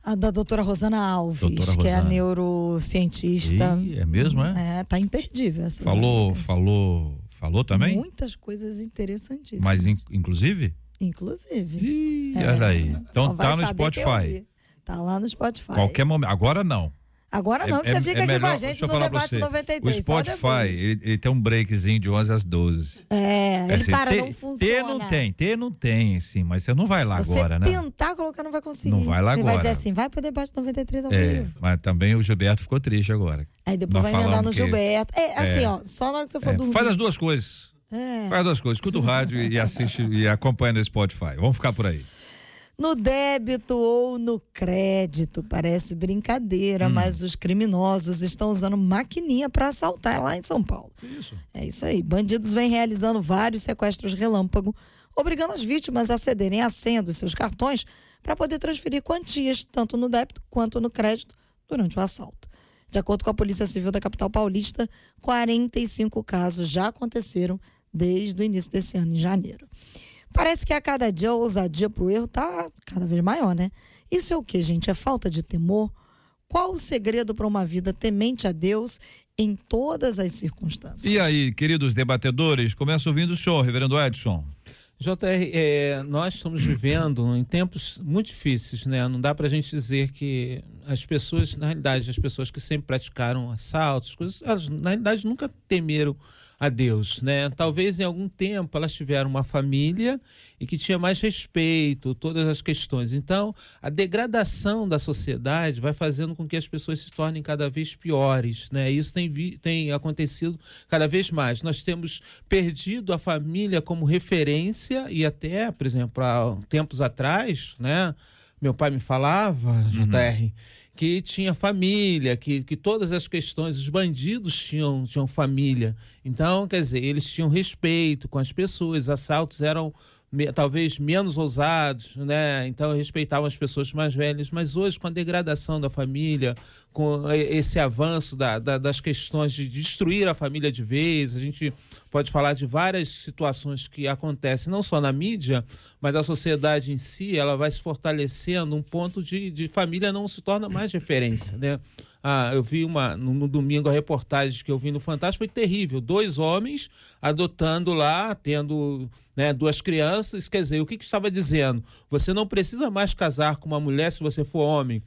Speaker 2: A da doutora Rosana Alves, doutora que Rosana. é a neurocientista.
Speaker 1: Ih, é mesmo, é?
Speaker 2: É, tá imperdível essa.
Speaker 1: Falou, falou, falou também?
Speaker 2: Muitas coisas interessantíssimas.
Speaker 1: Mas in, inclusive?
Speaker 2: Inclusive.
Speaker 1: Ih, é, olha aí. Então tá no Spotify.
Speaker 2: Tá lá no Spotify.
Speaker 1: Qualquer momento. Agora não.
Speaker 2: Agora não, que
Speaker 1: é,
Speaker 2: você fica
Speaker 1: é
Speaker 2: aqui
Speaker 1: melhor,
Speaker 2: com a gente no Debate 93.
Speaker 1: O Spotify, ele, ele, tem um breakzinho de 11 às 12.
Speaker 2: É, ele assim, para, ter, não funciona.
Speaker 1: Ter não tem, ter não tem, sim, mas você não vai lá
Speaker 2: Se
Speaker 1: agora,
Speaker 2: você
Speaker 1: né?
Speaker 2: tentar colocar, não vai conseguir.
Speaker 1: Não vai lá
Speaker 2: ele
Speaker 1: agora.
Speaker 2: vai dizer assim, vai pro Debate 93 ao
Speaker 1: é,
Speaker 2: vivo.
Speaker 1: Mas também o Gilberto ficou triste agora.
Speaker 2: Aí depois
Speaker 1: Nós
Speaker 2: vai emendar no
Speaker 1: que,
Speaker 2: Gilberto. É, assim,
Speaker 1: é,
Speaker 2: ó, só na hora que você for
Speaker 1: é,
Speaker 2: dormir.
Speaker 1: Faz as duas coisas.
Speaker 2: É.
Speaker 1: Faz as duas coisas. Escuta o rádio e assiste e acompanha no Spotify. Vamos ficar por aí.
Speaker 2: No débito ou no crédito, parece brincadeira, hum. mas os criminosos estão usando maquininha para assaltar lá em São Paulo.
Speaker 1: Isso.
Speaker 2: É isso aí. Bandidos vêm realizando vários sequestros relâmpago, obrigando as vítimas a cederem a senha dos seus cartões para poder transferir quantias, tanto no débito quanto no crédito, durante o assalto. De acordo com a Polícia Civil da capital paulista, 45 casos já aconteceram desde o início desse ano, em janeiro. Parece que a cada dia a ousadia pro erro tá cada vez maior, né? Isso é o que, gente? É falta de temor? Qual o segredo para uma vida temente a Deus em todas as circunstâncias?
Speaker 1: E aí, queridos debatedores, começa ouvindo o show, reverendo Edson.
Speaker 6: JR, é, nós estamos vivendo em tempos muito difíceis, né? Não dá para a gente dizer que as pessoas, na realidade, as pessoas que sempre praticaram assaltos, coisas, elas, na realidade, nunca temeram a Deus, né? Talvez em algum tempo elas tiveram uma família e que tinha mais respeito, todas as questões. Então, a degradação da sociedade vai fazendo com que as pessoas se tornem cada vez piores, né? Isso tem, vi, tem acontecido cada vez mais. Nós temos perdido a família como referência e até, por exemplo, há tempos atrás, né? Meu pai me falava, uhum. Que tinha família, que, que todas as questões, os bandidos tinham, tinham família. Então, quer dizer, eles tinham respeito com as pessoas, assaltos eram me, talvez menos ousados, né? Então respeitavam as pessoas mais velhas. Mas hoje, com a degradação da família, com esse avanço da, da, das questões de destruir a família de vez, a gente pode falar de várias situações que acontecem não só na mídia, mas a sociedade em si, ela vai se fortalecendo um ponto de, de família não se torna mais referência, né? Ah, eu vi uma no, no, domingo a reportagem que eu vi no Fantástico foi terrível. Dois homens adotando lá, tendo né, duas crianças. Quer dizer, o que, que estava dizendo? Você não precisa mais casar com uma mulher se você for homem.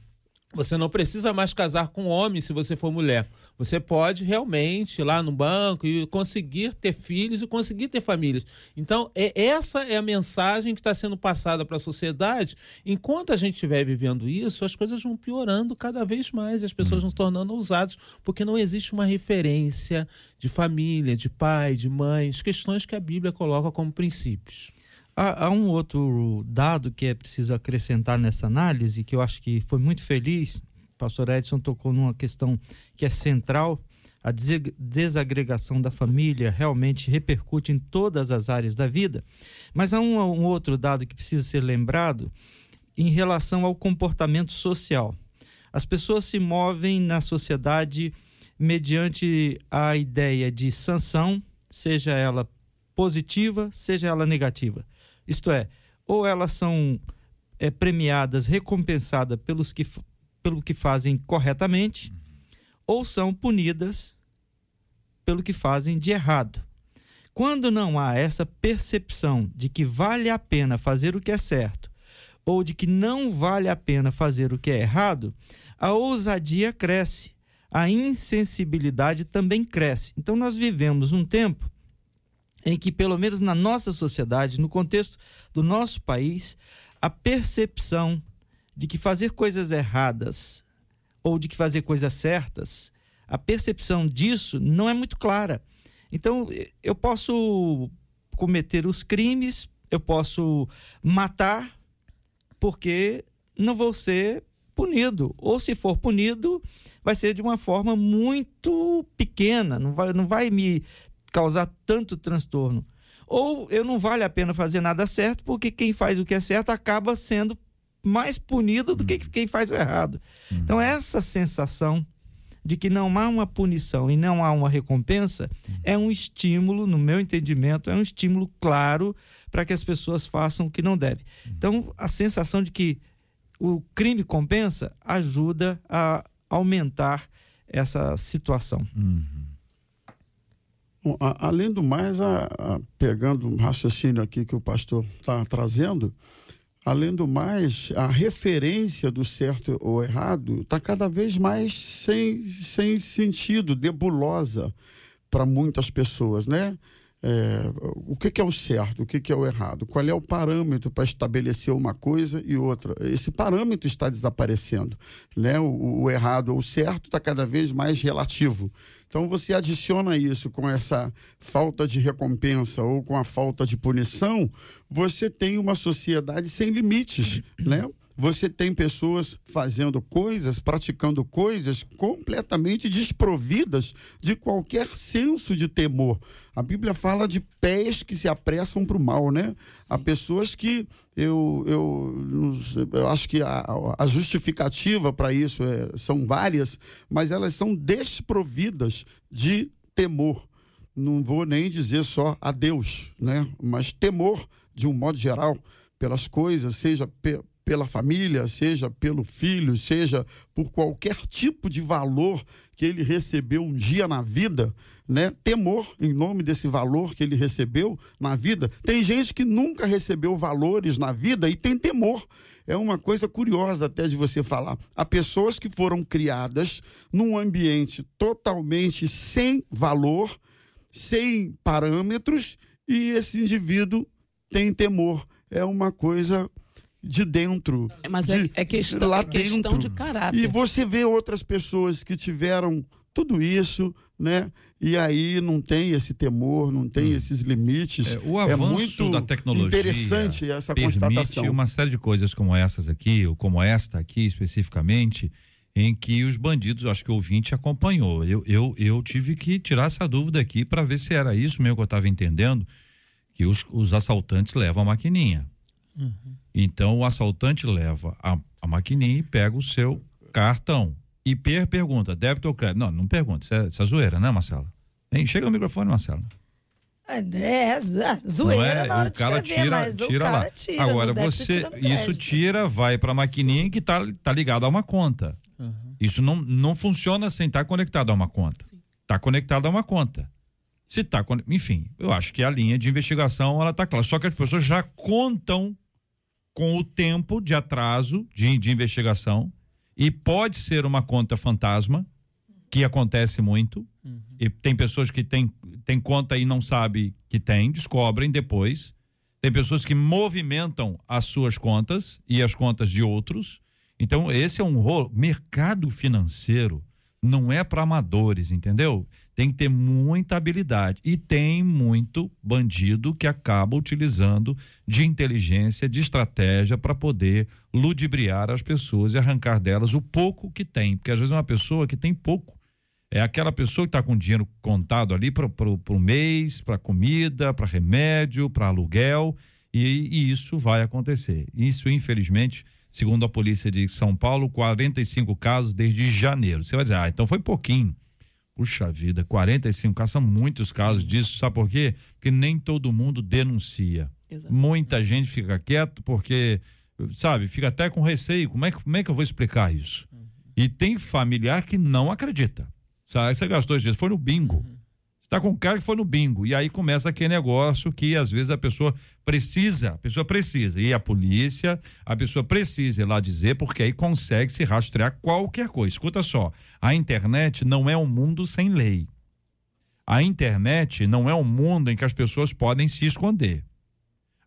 Speaker 6: Você não precisa mais casar com homem se você for mulher. Você pode realmente ir lá no banco e conseguir ter filhos e conseguir ter famílias. Então, é, essa é a mensagem que está sendo passada para a sociedade. Enquanto a gente estiver vivendo isso, as coisas vão piorando cada vez mais e as pessoas vão se tornando ousadas, porque não existe uma referência de família, de pai, de mãe, as questões que a Bíblia coloca como princípios.
Speaker 4: Há, há, um outro dado que é preciso acrescentar nessa análise, que eu acho que foi muito feliz. O pastor Edson tocou numa questão que é central. A desagregação da família realmente repercute em todas as áreas da vida. Mas há um, um outro dado que precisa ser lembrado em relação ao comportamento social. As pessoas se movem na sociedade mediante a ideia de sanção, seja ela positiva, seja ela negativa. Isto é, ou elas são é, premiadas, recompensadas pelos que, pelo que fazem corretamente, ou são punidas pelo que fazem de errado. Quando não há essa percepção de que vale a pena fazer o que é certo ou de que não vale a pena fazer o que é errado, a ousadia cresce, a insensibilidade também cresce. Então, nós vivemos um tempo em que, pelo menos na nossa sociedade, no contexto do nosso país, a percepção de que fazer coisas erradas ou de que fazer coisas certas, a percepção disso não é muito clara. Então, eu posso cometer os crimes, eu posso matar, porque não vou ser punido. Ou se for punido, vai ser de uma forma muito pequena, não vai, não vai me causar tanto transtorno. Ou eu não vale a pena fazer nada certo, porque quem faz o que é certo acaba sendo mais punido do que uhum. quem faz o errado. Uhum. Então, essa sensação de que não há uma punição e não há uma recompensa uhum. é um estímulo, no meu entendimento, é um estímulo claro para que as pessoas façam o que não deve. Então, a sensação de que o crime compensa ajuda a aumentar essa situação.
Speaker 7: Uhum. Além do mais, a, a, pegando um raciocínio aqui que o pastor está trazendo, além do mais, a referência do certo ou errado está cada vez mais sem, sem sentido, debulosa para muitas pessoas, né? É, o que, que, é o certo, o que, que, é o errado, qual é o parâmetro para estabelecer uma coisa e outra. Esse parâmetro está desaparecendo. Né? O, o errado ou o certo está cada vez mais relativo. Então você adiciona isso com essa falta de recompensa ou com a falta de punição, você tem uma sociedade sem limites, né? Você tem pessoas fazendo coisas, praticando coisas completamente desprovidas de qualquer senso de temor. A Bíblia fala de pés que se apressam para o mal, né? Há pessoas que eu, eu, eu acho que a, a justificativa para isso é, são várias, mas elas são desprovidas de temor. Não vou nem dizer só a Deus, né? Mas temor de um modo geral pelas coisas, seja pela família, seja pelo filho, seja por qualquer tipo de valor que ele recebeu um dia na vida, né? Temor em nome desse valor que ele recebeu na vida. Tem gente que nunca recebeu valores na vida e tem temor. É uma coisa curiosa até de você falar. Há pessoas que foram criadas num ambiente totalmente sem valor, sem parâmetros, e esse indivíduo tem temor. É uma coisa de dentro.
Speaker 5: Mas é,
Speaker 7: de,
Speaker 5: é, questão, lá é questão dentro. de caráter.
Speaker 7: E você vê outras pessoas que tiveram tudo isso, né? E aí não tem esse temor, não tem hum. esses limites.
Speaker 1: É, o é avanço é muito da tecnologia
Speaker 7: interessante essa
Speaker 1: permite
Speaker 7: constatação.
Speaker 1: uma série de coisas como essas aqui, ou como esta aqui especificamente, em que os bandidos, acho que o ouvinte acompanhou. Eu, eu, eu tive que tirar essa dúvida aqui para ver se era isso mesmo que eu estava entendendo que os, os assaltantes levam a maquininha. Então o assaltante leva a, a maquininha e pega o seu cartão. E per pergunta, débito ou crédito? Não, não pergunta, isso é, isso é zoeira, né, Marcelo? Hein, chega no microfone, Marcelo.
Speaker 2: É, é zo- zoeira
Speaker 1: Não
Speaker 2: na hora
Speaker 1: o
Speaker 2: de
Speaker 1: cara
Speaker 2: escrever,
Speaker 1: tira,
Speaker 2: mas o
Speaker 1: tira
Speaker 2: cara
Speaker 1: lá.
Speaker 2: tira.
Speaker 1: Agora você,
Speaker 2: tira
Speaker 1: isso tira, vai para a maquininha que tá, tá ligado a uma conta. Isso não, não funciona sem estar conectado a uma conta. Está conectado a uma conta. Se tá, enfim, eu acho que a linha de investigação ela tá clara. Só que as pessoas já contam com o tempo de atraso de, de investigação e pode ser uma conta fantasma que acontece muito e tem pessoas que têm tem conta e não sabe que tem, descobrem depois. Tem pessoas que movimentam as suas contas e as contas de outros. Então, esse é um rolo. Mercado financeiro não é para amadores, entendeu? Tem que ter muita habilidade. E tem muito bandido que acaba utilizando de inteligência, de estratégia para poder ludibriar as pessoas e arrancar delas o pouco que tem. Porque às vezes é uma pessoa que tem pouco. É aquela pessoa que está com dinheiro contado ali para o mês, para comida, para remédio, para aluguel, e, e isso vai acontecer. Isso, infelizmente, segundo a polícia de São Paulo, 45 casos desde janeiro. Você vai dizer, ah, então foi pouquinho. Puxa vida, 45 casos, são muitos casos disso, sabe por quê? Porque nem todo mundo denuncia.
Speaker 5: Exato.
Speaker 1: Muita gente fica quieto porque, sabe, fica até com receio. Como é que, como é que eu vou explicar isso? E tem familiar que não acredita. Sabe, você gastou dinheiro, foi no bingo. Você tá com um cara que foi no bingo. E aí começa aquele negócio que às vezes a pessoa precisa, a pessoa precisa. E a polícia, a pessoa precisa ir lá dizer, porque aí consegue se rastrear qualquer coisa. Escuta só, a internet não é um mundo sem lei. A internet não é um mundo em que as pessoas podem se esconder.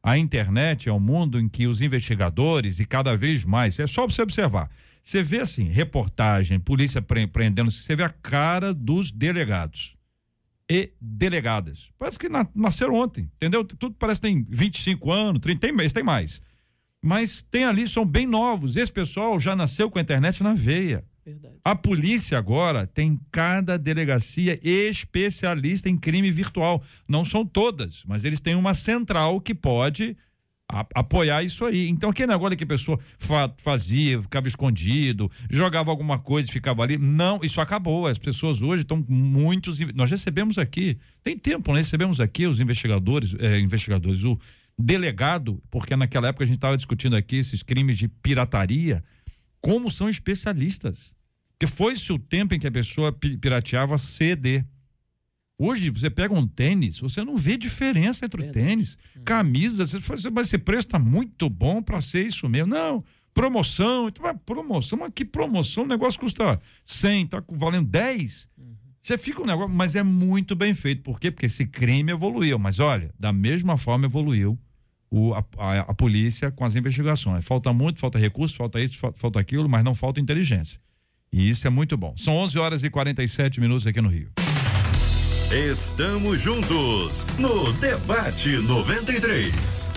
Speaker 1: A internet é um mundo em que os investigadores, e cada vez mais, é só você observar. Você vê assim, reportagem, polícia pre- prendendo, você vê a cara dos delegados e delegadas. Parece que na- nasceram ontem, entendeu? Tudo parece que tem 25 anos, 30, tem mais, tem mais. Mas tem ali, são bem novos. Esse pessoal já nasceu com a internet na veia.
Speaker 5: Verdade.
Speaker 1: A polícia agora tem cada delegacia especialista em crime virtual. Não são todas, mas eles têm uma central que pode a- apoiar isso aí. Então, aquele negócio que a pessoa fa- fazia, ficava escondido, jogava alguma coisa e ficava ali. Não, isso acabou. As pessoas hoje estão muitos. Nós recebemos aqui, tem tempo, nós recebemos aqui os investigadores, eh, investigadores, o delegado, porque naquela época a gente estava discutindo aqui esses crimes de pirataria como são especialistas. Porque foi-se o tempo em que a pessoa pi- pirateava CD. Hoje, você pega um tênis, você não vê diferença entre o tênis. Camisa, você fala, mas esse preço está muito bom para ser isso mesmo. Não, promoção, então, mas promoção, mas que promoção? O negócio custa 100, tá valendo 10. Você fica um negócio, mas é muito bem feito. Por quê? Porque esse crime evoluiu. Mas olha, da mesma forma evoluiu o, a, a- a polícia com as investigações. Falta muito, falta recurso, falta isso, fa- falta aquilo, mas não falta inteligência. E isso é muito bom. São 11 horas e 47 minutos aqui no Rio.
Speaker 3: Estamos juntos no Debate 93.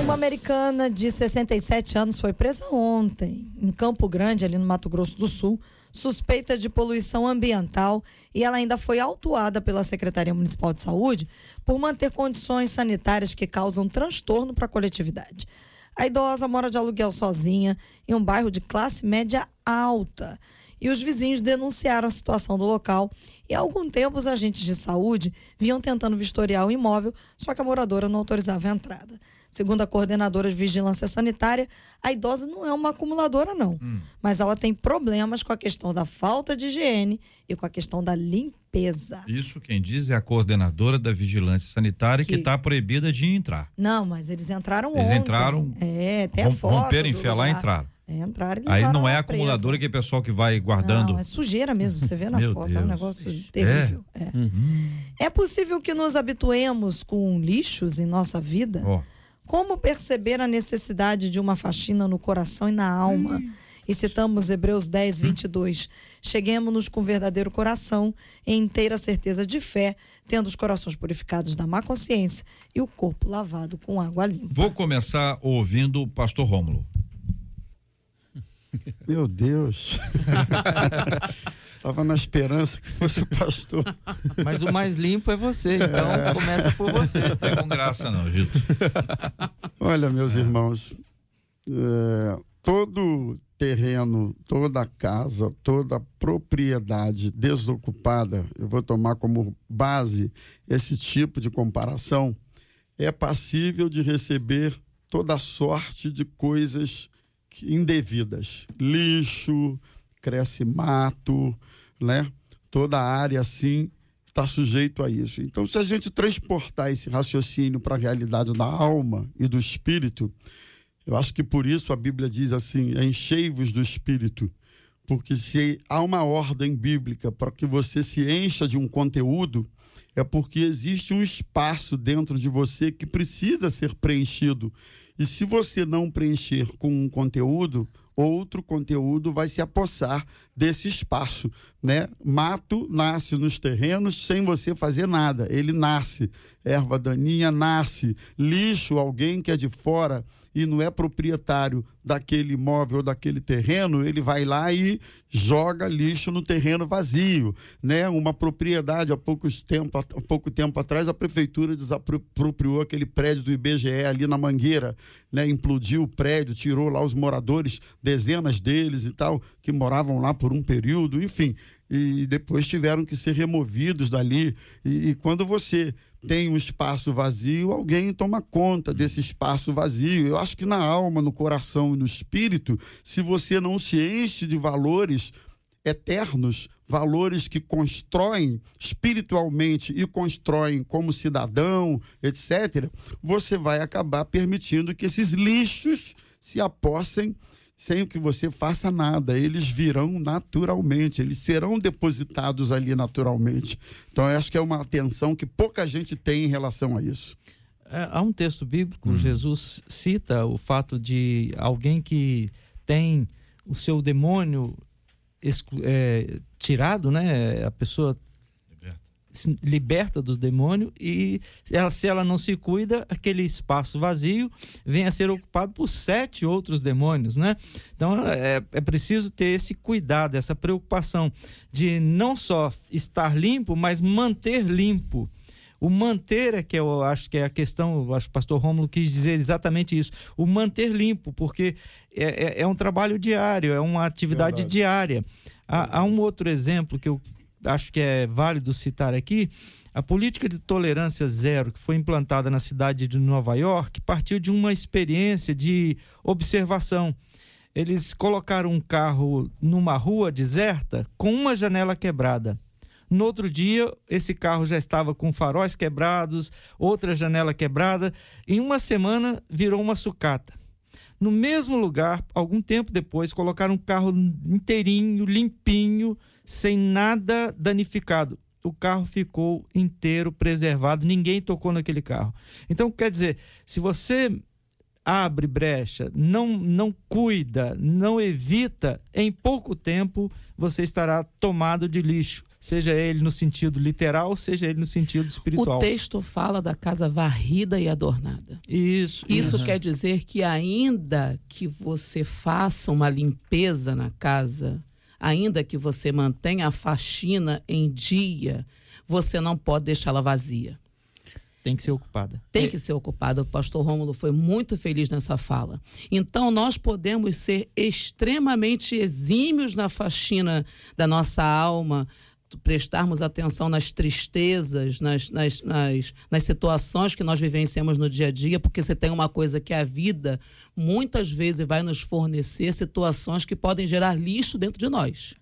Speaker 2: Uma americana de 67 anos foi presa ontem, em Campo Grande, ali no Mato Grosso do Sul, suspeita de poluição ambiental e ela ainda foi autuada pela Secretaria Municipal de Saúde por manter condições sanitárias que causam transtorno para a coletividade. A idosa mora de aluguel sozinha em um bairro de classe média alta. E os vizinhos denunciaram a situação do local. E há algum tempo os agentes de saúde vinham tentando vistoriar o imóvel, só que a moradora não autorizava a entrada. Segundo a coordenadora de vigilância sanitária, a idosa não é uma acumuladora, não. Mas ela tem problemas com a questão da falta de higiene e com a questão da limpeza.
Speaker 1: Isso quem diz é a coordenadora da vigilância sanitária que está proibida de entrar.
Speaker 2: Não, mas eles entraram
Speaker 1: Eles
Speaker 2: ontem.
Speaker 1: entraram,
Speaker 2: É, tem a
Speaker 1: Rom-
Speaker 2: foto.
Speaker 1: romperam fé lá e entraram.
Speaker 2: É, entraram e
Speaker 1: Aí não é acumuladora que é pessoal que vai guardando.
Speaker 2: Não, é sujeira mesmo, você vê na foto, é um
Speaker 1: Deus.
Speaker 2: negócio terrível. É. É possível que nos habituemos com lixos em nossa vida?
Speaker 1: Ó,
Speaker 2: Como perceber a necessidade de uma faxina no coração e na alma? E citamos Hebreus 10, 22. Cheguemos-nos com verdadeiro coração, em inteira certeza de fé, tendo os corações purificados da má consciência e o corpo lavado com água limpa.
Speaker 1: vou começar ouvindo o pastor Rômulo.
Speaker 7: Meu Deus. Tava estava na esperança que fosse o pastor.
Speaker 4: Mas o mais limpo é você, então é. começa por você.
Speaker 1: Não é com graça, não, Gito.
Speaker 7: Olha, meus é. irmãos, é, todo terreno, toda casa, toda propriedade desocupada, eu vou tomar como base esse tipo de comparação, é passível de receber toda sorte de coisas indevidas. Lixo, cresce mato, né? Toda a área assim está sujeito a isso. Então, se a gente transportar esse raciocínio para a realidade da alma e do espírito, eu acho que por isso a Bíblia diz assim: enchei-vos do espírito. Porque se há uma ordem bíblica para que você se encha de um conteúdo, é porque existe um espaço dentro de você que precisa ser preenchido. E se você não preencher com um conteúdo, outro conteúdo vai se apossar desse espaço, né? Mato nasce nos terrenos sem você fazer nada, ele nasce. Erva daninha nasce, lixo, alguém que é de fora e não é proprietário daquele imóvel ou daquele terreno, ele vai lá e joga lixo no terreno vazio, né? Uma propriedade há poucos tempo, há pouco tempo atrás a prefeitura desapropriou aquele prédio do IBGE ali na Mangueira, né? Implodiu o prédio, tirou lá os moradores, dezenas deles e tal, que moravam lá por um período, enfim, e depois tiveram que ser removidos dali. e, e quando você tem um espaço vazio, alguém toma conta desse espaço vazio. Eu acho que na alma, no coração e no espírito, se você não se enche de valores eternos, valores que constroem espiritualmente e constroem como cidadão, etc., você vai acabar permitindo que esses lixos se apossem sem que você faça nada. Eles virão naturalmente, eles serão depositados ali naturalmente. Então, eu acho que é uma atenção que pouca gente tem em relação a isso.
Speaker 4: É, há um texto bíblico, hum. Jesus cita o fato de alguém que tem o seu demônio é, tirado, né? A pessoa se liberta do demônio e ela, se ela não se cuida, aquele espaço vazio vem a ser ocupado por sete outros demônios, né? Então é, é preciso ter esse cuidado, essa preocupação de não só estar limpo, mas manter limpo. O manter é que eu acho que é a questão, eu acho que o pastor Rômulo quis dizer exatamente isso. O manter limpo, porque é, é, é um trabalho diário, é uma atividade Verdade. diária. Há, há, um outro exemplo que eu acho que é válido citar aqui, a política de tolerância zero que foi implantada na cidade de Nova York partiu de uma experiência de observação. Eles colocaram um carro numa rua deserta com uma janela quebrada. No outro dia, esse carro já estava com faróis quebrados, outra janela quebrada. Em uma semana, virou uma sucata. No mesmo lugar, algum tempo depois, colocaram um carro inteirinho, limpinho, sem nada danificado. O carro ficou inteiro, preservado, ninguém tocou naquele carro. Então, quer dizer, se você abre brecha, não, não cuida, não evita, em pouco tempo você estará tomado de lixo, seja ele no sentido literal, seja ele no sentido espiritual.
Speaker 5: O texto fala da casa varrida e adornada.
Speaker 4: Isso.
Speaker 5: Isso uhum. quer dizer que ainda que você faça uma limpeza na casa, ainda que você mantenha a faxina em dia, você não pode deixá-la vazia.
Speaker 4: Tem que ser ocupada.
Speaker 5: Tem que ser ocupada. O pastor Rômulo foi muito feliz nessa fala. Então, nós podemos ser extremamente exímios na faxina da nossa alma, prestarmos atenção nas tristezas, nas, nas, nas, nas, situações que nós vivenciamos no dia a dia, porque você tem uma coisa que a vida muitas vezes vai nos fornecer situações que podem gerar lixo dentro de nós.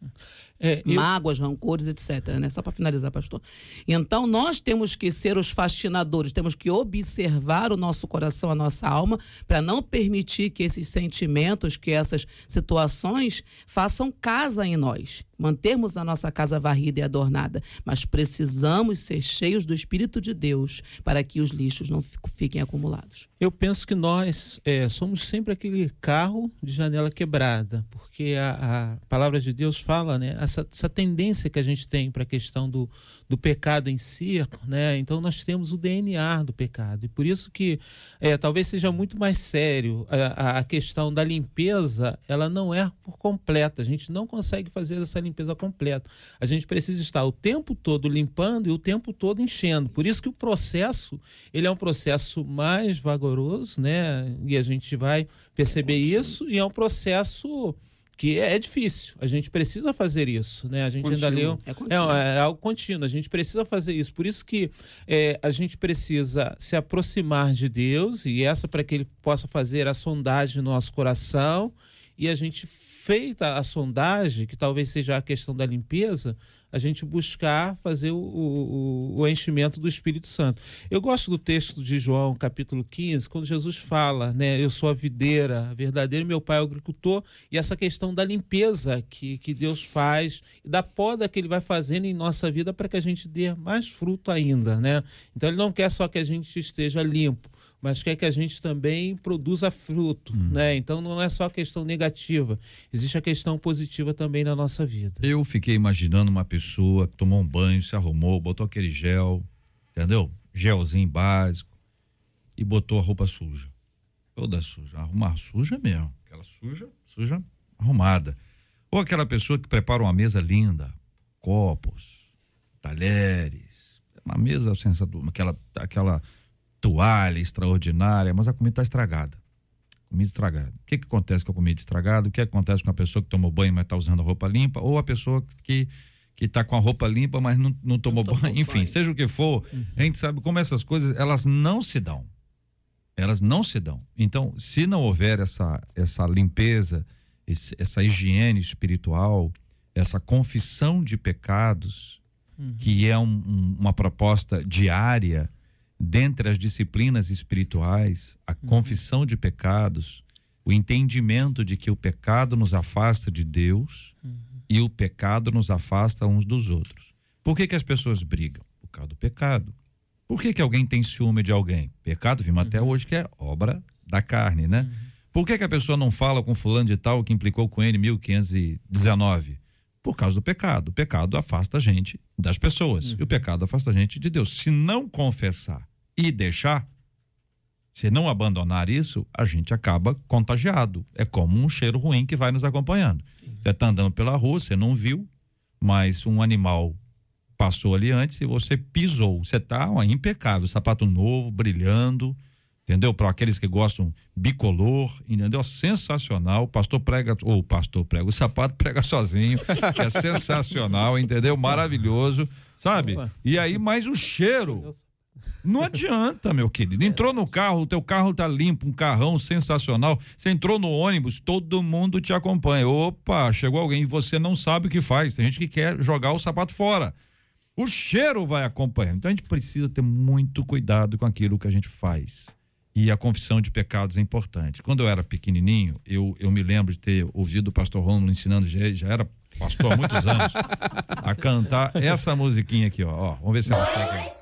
Speaker 5: É, eu... Mágoas, rancores, etc. Né? Só para finalizar, pastor. Então, nós temos que ser os fascinadores, temos que observar o nosso coração, a nossa alma, para não permitir que esses sentimentos, que essas situações façam casa em nós mantermos a nossa casa varrida e adornada, mas precisamos ser cheios do Espírito de Deus para que os lixos não fiquem acumulados.
Speaker 6: Eu penso que nós é, somos sempre aquele carro de janela quebrada, porque a, a palavra de Deus fala, né? Essa, essa tendência que a gente tem para a questão do, do pecado em si, né? Então nós temos o DNA do pecado. E por isso que é, talvez seja muito mais sério a, a questão da limpeza, ela não é por completa. A gente não consegue fazer essa limpeza completa. A gente precisa estar o tempo todo limpando e o tempo todo enchendo. Por isso que o processo, ele é um processo mais vagaroso, né? E a gente vai perceber isso e é um processo que é, é, difícil. A gente precisa fazer isso, né? A gente contínuo. ainda leu. É, é, é, algo contínuo. A gente precisa fazer isso. Por isso que é, a gente precisa se aproximar de Deus e essa para que Ele possa fazer a sondagem no nosso coração e a gente feita a sondagem, que talvez seja a questão da limpeza, a gente buscar fazer o, o, o, enchimento do Espírito Santo. Eu gosto do texto de João, capítulo 15, quando Jesus fala, né? Eu sou a videira verdadeira, meu pai é o agricultor, e essa questão da limpeza que, que Deus faz, da poda que ele vai fazendo em nossa vida para que a gente dê mais fruto ainda, né? Então ele não quer só que a gente esteja limpo, mas quer que a gente também produza fruto, hum. né? Então não é só a questão negativa, existe a questão positiva também na nossa vida.
Speaker 1: Eu fiquei imaginando uma pessoa que tomou um banho, se arrumou, botou aquele gel, entendeu? Gelzinho básico e botou a roupa suja, toda suja, arrumar suja mesmo, aquela suja, suja arrumada. Ou aquela pessoa que prepara uma mesa linda, copos, talheres, uma mesa sensacional, aquela aquela toalha extraordinária, mas a comida está estragada. Comida estragada. O que, que acontece com a comida estragada? O que acontece com a pessoa que tomou banho, mas está usando a roupa limpa? Ou a pessoa que que está com a roupa limpa, mas não, não tomou não banho. Enfim, banho. seja o que for, uhum. a gente sabe como essas coisas, elas não se dão. Elas não se dão. Então, se não houver essa, essa limpeza, esse, essa higiene espiritual, essa confissão de pecados, uhum. que é um, um, uma proposta diária, dentre as disciplinas espirituais, a uhum. confissão de pecados, o entendimento de que o pecado nos afasta de Deus uhum. e o pecado nos afasta uns dos outros. Por que, que as pessoas brigam? Por causa do pecado. Por que, que alguém tem ciúme de alguém? Pecado, vimos uhum. até hoje que é obra da carne, né? Uhum. Por que, que a pessoa não fala com fulano de tal que implicou com ele em 1519? Por causa do pecado. O pecado afasta a gente das pessoas. Uhum. E o pecado afasta a gente de Deus. Se não confessar e deixar, se não abandonar isso, a gente acaba contagiado. É como um cheiro ruim que vai nos acompanhando. Sim. Você está andando pela rua, você não viu, mas um animal passou ali antes e você pisou. Você está impecável, sapato novo, brilhando, entendeu? Para aqueles que gostam bicolor, entendeu? Sensacional. O pastor prega, ou o pastor prega, o sapato prega sozinho, é sensacional, entendeu? Maravilhoso, sabe? E aí mais o cheiro não adianta, meu querido. Entrou no carro, o teu carro tá limpo, um carrão sensacional. Você entrou no ônibus, todo mundo te acompanha. Opa, chegou alguém e você não sabe o que faz. Tem gente que quer jogar o sapato fora. O cheiro vai acompanhando. Então a gente precisa ter muito cuidado com aquilo que a gente faz. E a confissão de pecados é importante. Quando eu era pequenininho, eu, eu me lembro de ter ouvido o pastor Romulo ensinando, já, já era pastor há muitos anos, a cantar essa musiquinha aqui, ó. ó vamos ver se ela chega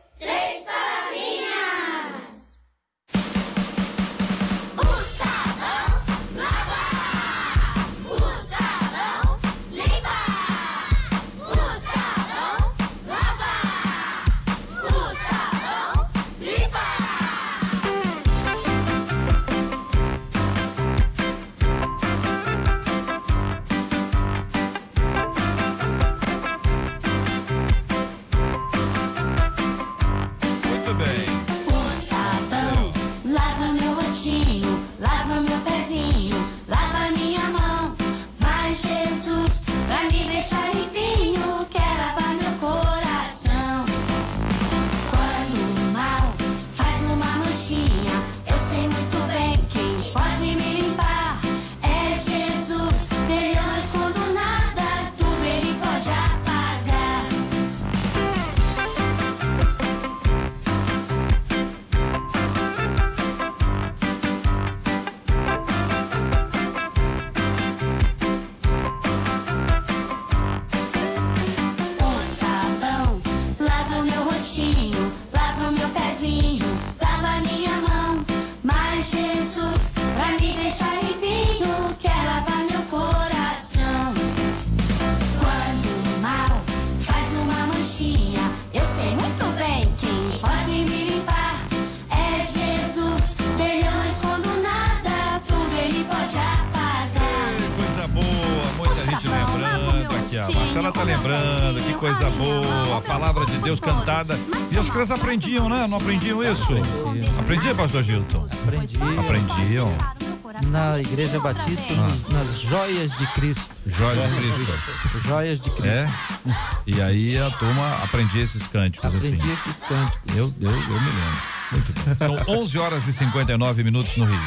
Speaker 1: aí. chegando, que coisa boa. A palavra de Deus cantada. E as crianças aprendiam, né? Não aprendiam isso? Aprendia, pastor Gilton?
Speaker 4: Aprendi.
Speaker 1: Aprendiam.
Speaker 4: Na Igreja Batista, nos- nas joias de Cristo.
Speaker 1: Joias de Cristo.
Speaker 4: Joias de Cristo.
Speaker 1: É? E aí a turma aprendia esses cânticos
Speaker 4: Aprendi
Speaker 1: assim.
Speaker 4: esses cânticos.
Speaker 1: Eu, eu, eu me lembro. Muito bem. São 11 horas e 59 minutos no Rio.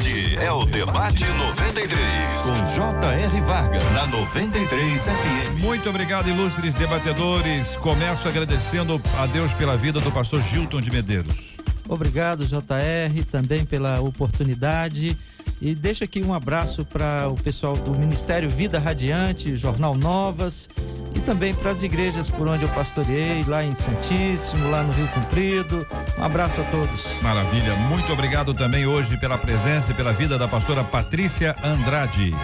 Speaker 3: Este é o Debate 93, com J.R. Varga, na 93 FM.
Speaker 1: Muito obrigado, ilustres debatedores. Começo agradecendo a Deus pela vida do pastor Gilton de Medeiros.
Speaker 4: Obrigado, JR, também pela oportunidade. E deixo aqui um abraço para o pessoal do Ministério Vida Radiante, Jornal Novas, e também para as igrejas por onde eu pastoreei, lá em Santíssimo, lá no Rio Comprido. Um abraço a todos.
Speaker 1: Maravilha. Muito obrigado também hoje pela presença e pela vida da pastora Patrícia Andrade.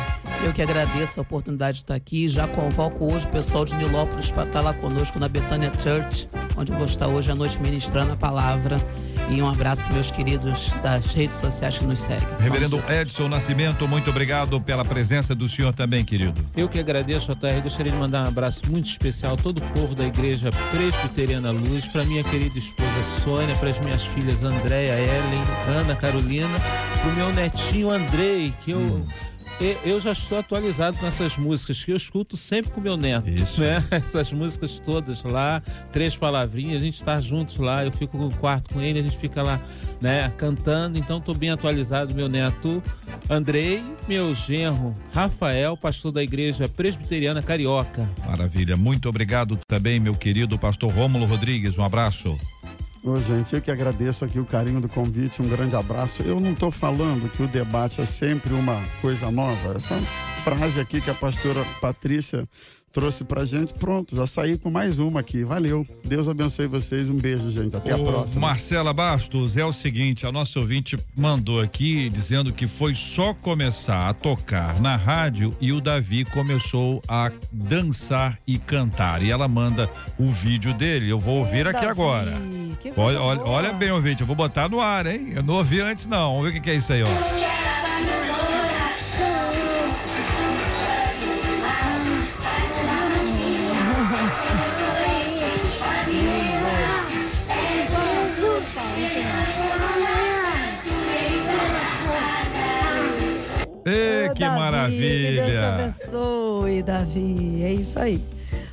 Speaker 5: Eu que agradeço a oportunidade de estar aqui. Já convoco hoje o pessoal de Nilópolis para estar lá conosco na Betânia Church, onde eu vou estar hoje à noite ministrando a palavra. E um abraço para meus queridos das redes sociais que nos seguem.
Speaker 1: Reverendo. Edson Nascimento, muito obrigado pela presença do senhor também, querido.
Speaker 6: Eu que agradeço, JR. Gostaria de mandar um abraço muito especial a todo o povo da Igreja Presbiteriana Luz, para minha querida esposa Sônia, para as minhas filhas Andréia, Ellen, Ana Carolina, para o meu netinho Andrei, que eu. e- Eu já estou atualizado com essas músicas que eu escuto sempre com meu neto.
Speaker 1: Isso.
Speaker 6: Né? Essas músicas todas lá, três palavrinhas, a gente está juntos lá, eu fico no quarto com ele, a gente fica lá, né, cantando. Então estou bem atualizado, meu neto Andrei, meu genro Rafael, pastor da Igreja Presbiteriana Carioca.
Speaker 1: Maravilha. Muito obrigado também, meu querido pastor Rômulo Rodrigues. Um abraço.
Speaker 7: Ô, gente, eu que agradeço aqui o carinho do convite, um grande abraço. Eu não estou falando que o debate é sempre uma coisa nova. Essa frase aqui que a pastora Patrícia trouxe pra gente, pronto, já saí com mais uma aqui. Valeu. Deus abençoe vocês. Um beijo, gente. Até a
Speaker 1: Ô,
Speaker 7: próxima.
Speaker 1: Marcela Bastos, é o seguinte, a nossa ouvinte mandou aqui dizendo que foi só começar a tocar na rádio e o Davi começou a dançar e cantar. E ela manda o vídeo dele, eu vou ouvir aqui
Speaker 2: Davi,
Speaker 1: agora. Olha, olha, bem, ouvinte, eu vou botar no ar, hein? Eu não ouvi antes, não. Vamos ver o que que é isso aí, ó. Ê,
Speaker 2: Ô,
Speaker 1: que
Speaker 2: Davi,
Speaker 1: maravilha!
Speaker 2: Que Deus te abençoe, Davi. É isso aí.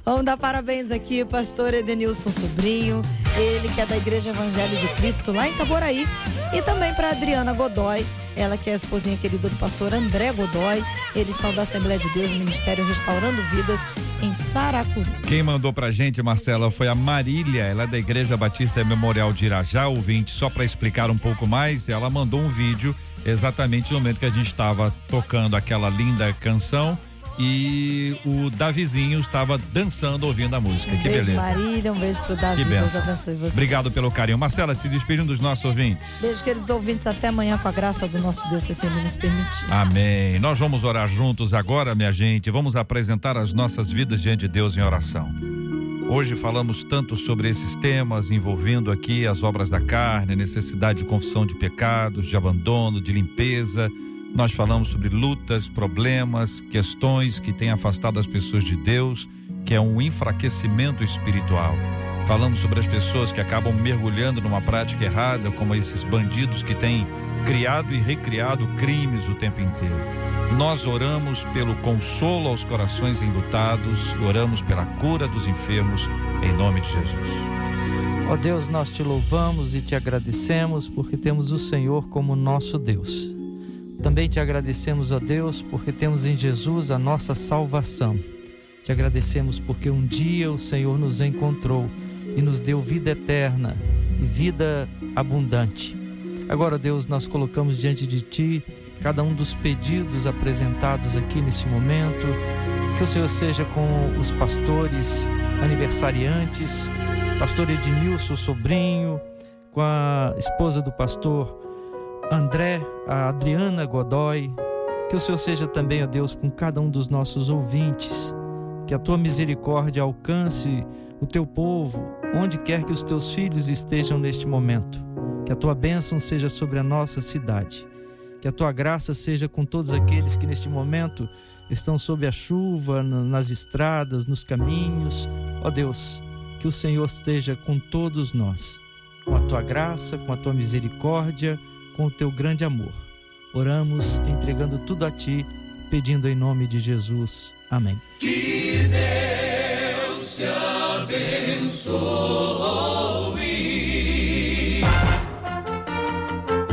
Speaker 2: Vamos dar parabéns aqui, pastor Edenilson Sobrinho, ele que é da Igreja Evangelho de Cristo, lá em Itaboraí. E também para Adriana Godoy, ela que é a esposinha querida do pastor André Godoy. Eles são da Assembleia de Deus, Ministério Restaurando Vidas, em Saracuru.
Speaker 1: Quem mandou pra gente, Marcela, foi a Marília, ela é da Igreja Batista Memorial de Irajá, ouvinte, só para explicar um pouco mais, ela mandou um vídeo exatamente no momento que a gente estava tocando aquela linda canção e o Davizinho estava dançando ouvindo a música.
Speaker 2: Um
Speaker 1: que
Speaker 2: beijo,
Speaker 1: beleza.
Speaker 2: Marília, um beijo pro Davi.
Speaker 1: Que
Speaker 2: Deus abençoe vocês.
Speaker 1: Obrigado pelo carinho. Marcela, se despedindo dos nossos ouvintes.
Speaker 2: Beijo, queridos ouvintes. Até amanhã, com a graça do nosso Deus, se assim nos permitir.
Speaker 1: Amém. Nós vamos orar juntos agora, minha gente. Vamos apresentar as nossas vidas diante de Deus em oração. Hoje falamos tanto sobre esses temas envolvendo aqui as obras da carne, necessidade de confissão de pecados, de abandono, de limpeza. Nós falamos sobre lutas, problemas, questões que têm afastado as pessoas de Deus, que é um enfraquecimento espiritual. Falamos sobre as pessoas que acabam mergulhando numa prática errada, como esses bandidos que têm criado e recriado crimes o tempo inteiro. Nós oramos pelo consolo aos corações enlutados, oramos pela cura dos enfermos, em nome de Jesus.
Speaker 4: Ó Deus, nós te louvamos e te agradecemos porque temos o Senhor como nosso Deus. Também te agradecemos, ó Deus, porque temos em Jesus a nossa salvação. Te agradecemos porque um dia o Senhor nos encontrou e nos deu vida eterna e vida abundante. Agora, Deus, nós colocamos diante de Ti cada um dos pedidos apresentados aqui nesse momento. Que o Senhor seja com os pastores aniversariantes, pastor Edmilson Sobrinho, com a esposa do pastor André, a Adriana Godoy. Que o Senhor seja também, ó Deus, com cada um dos nossos ouvintes. Que a tua misericórdia alcance o teu povo, onde quer que os teus filhos estejam neste momento. Que a tua bênção seja sobre a nossa cidade. Que a tua graça seja com todos aqueles que neste momento estão sob a chuva, nas estradas, nos caminhos. Ó Deus, que o Senhor esteja com todos nós, com a tua graça, com a tua misericórdia, com o teu grande amor. Oramos entregando tudo a ti, pedindo em nome de Jesus. Amém.
Speaker 3: Que Deus te abençoe.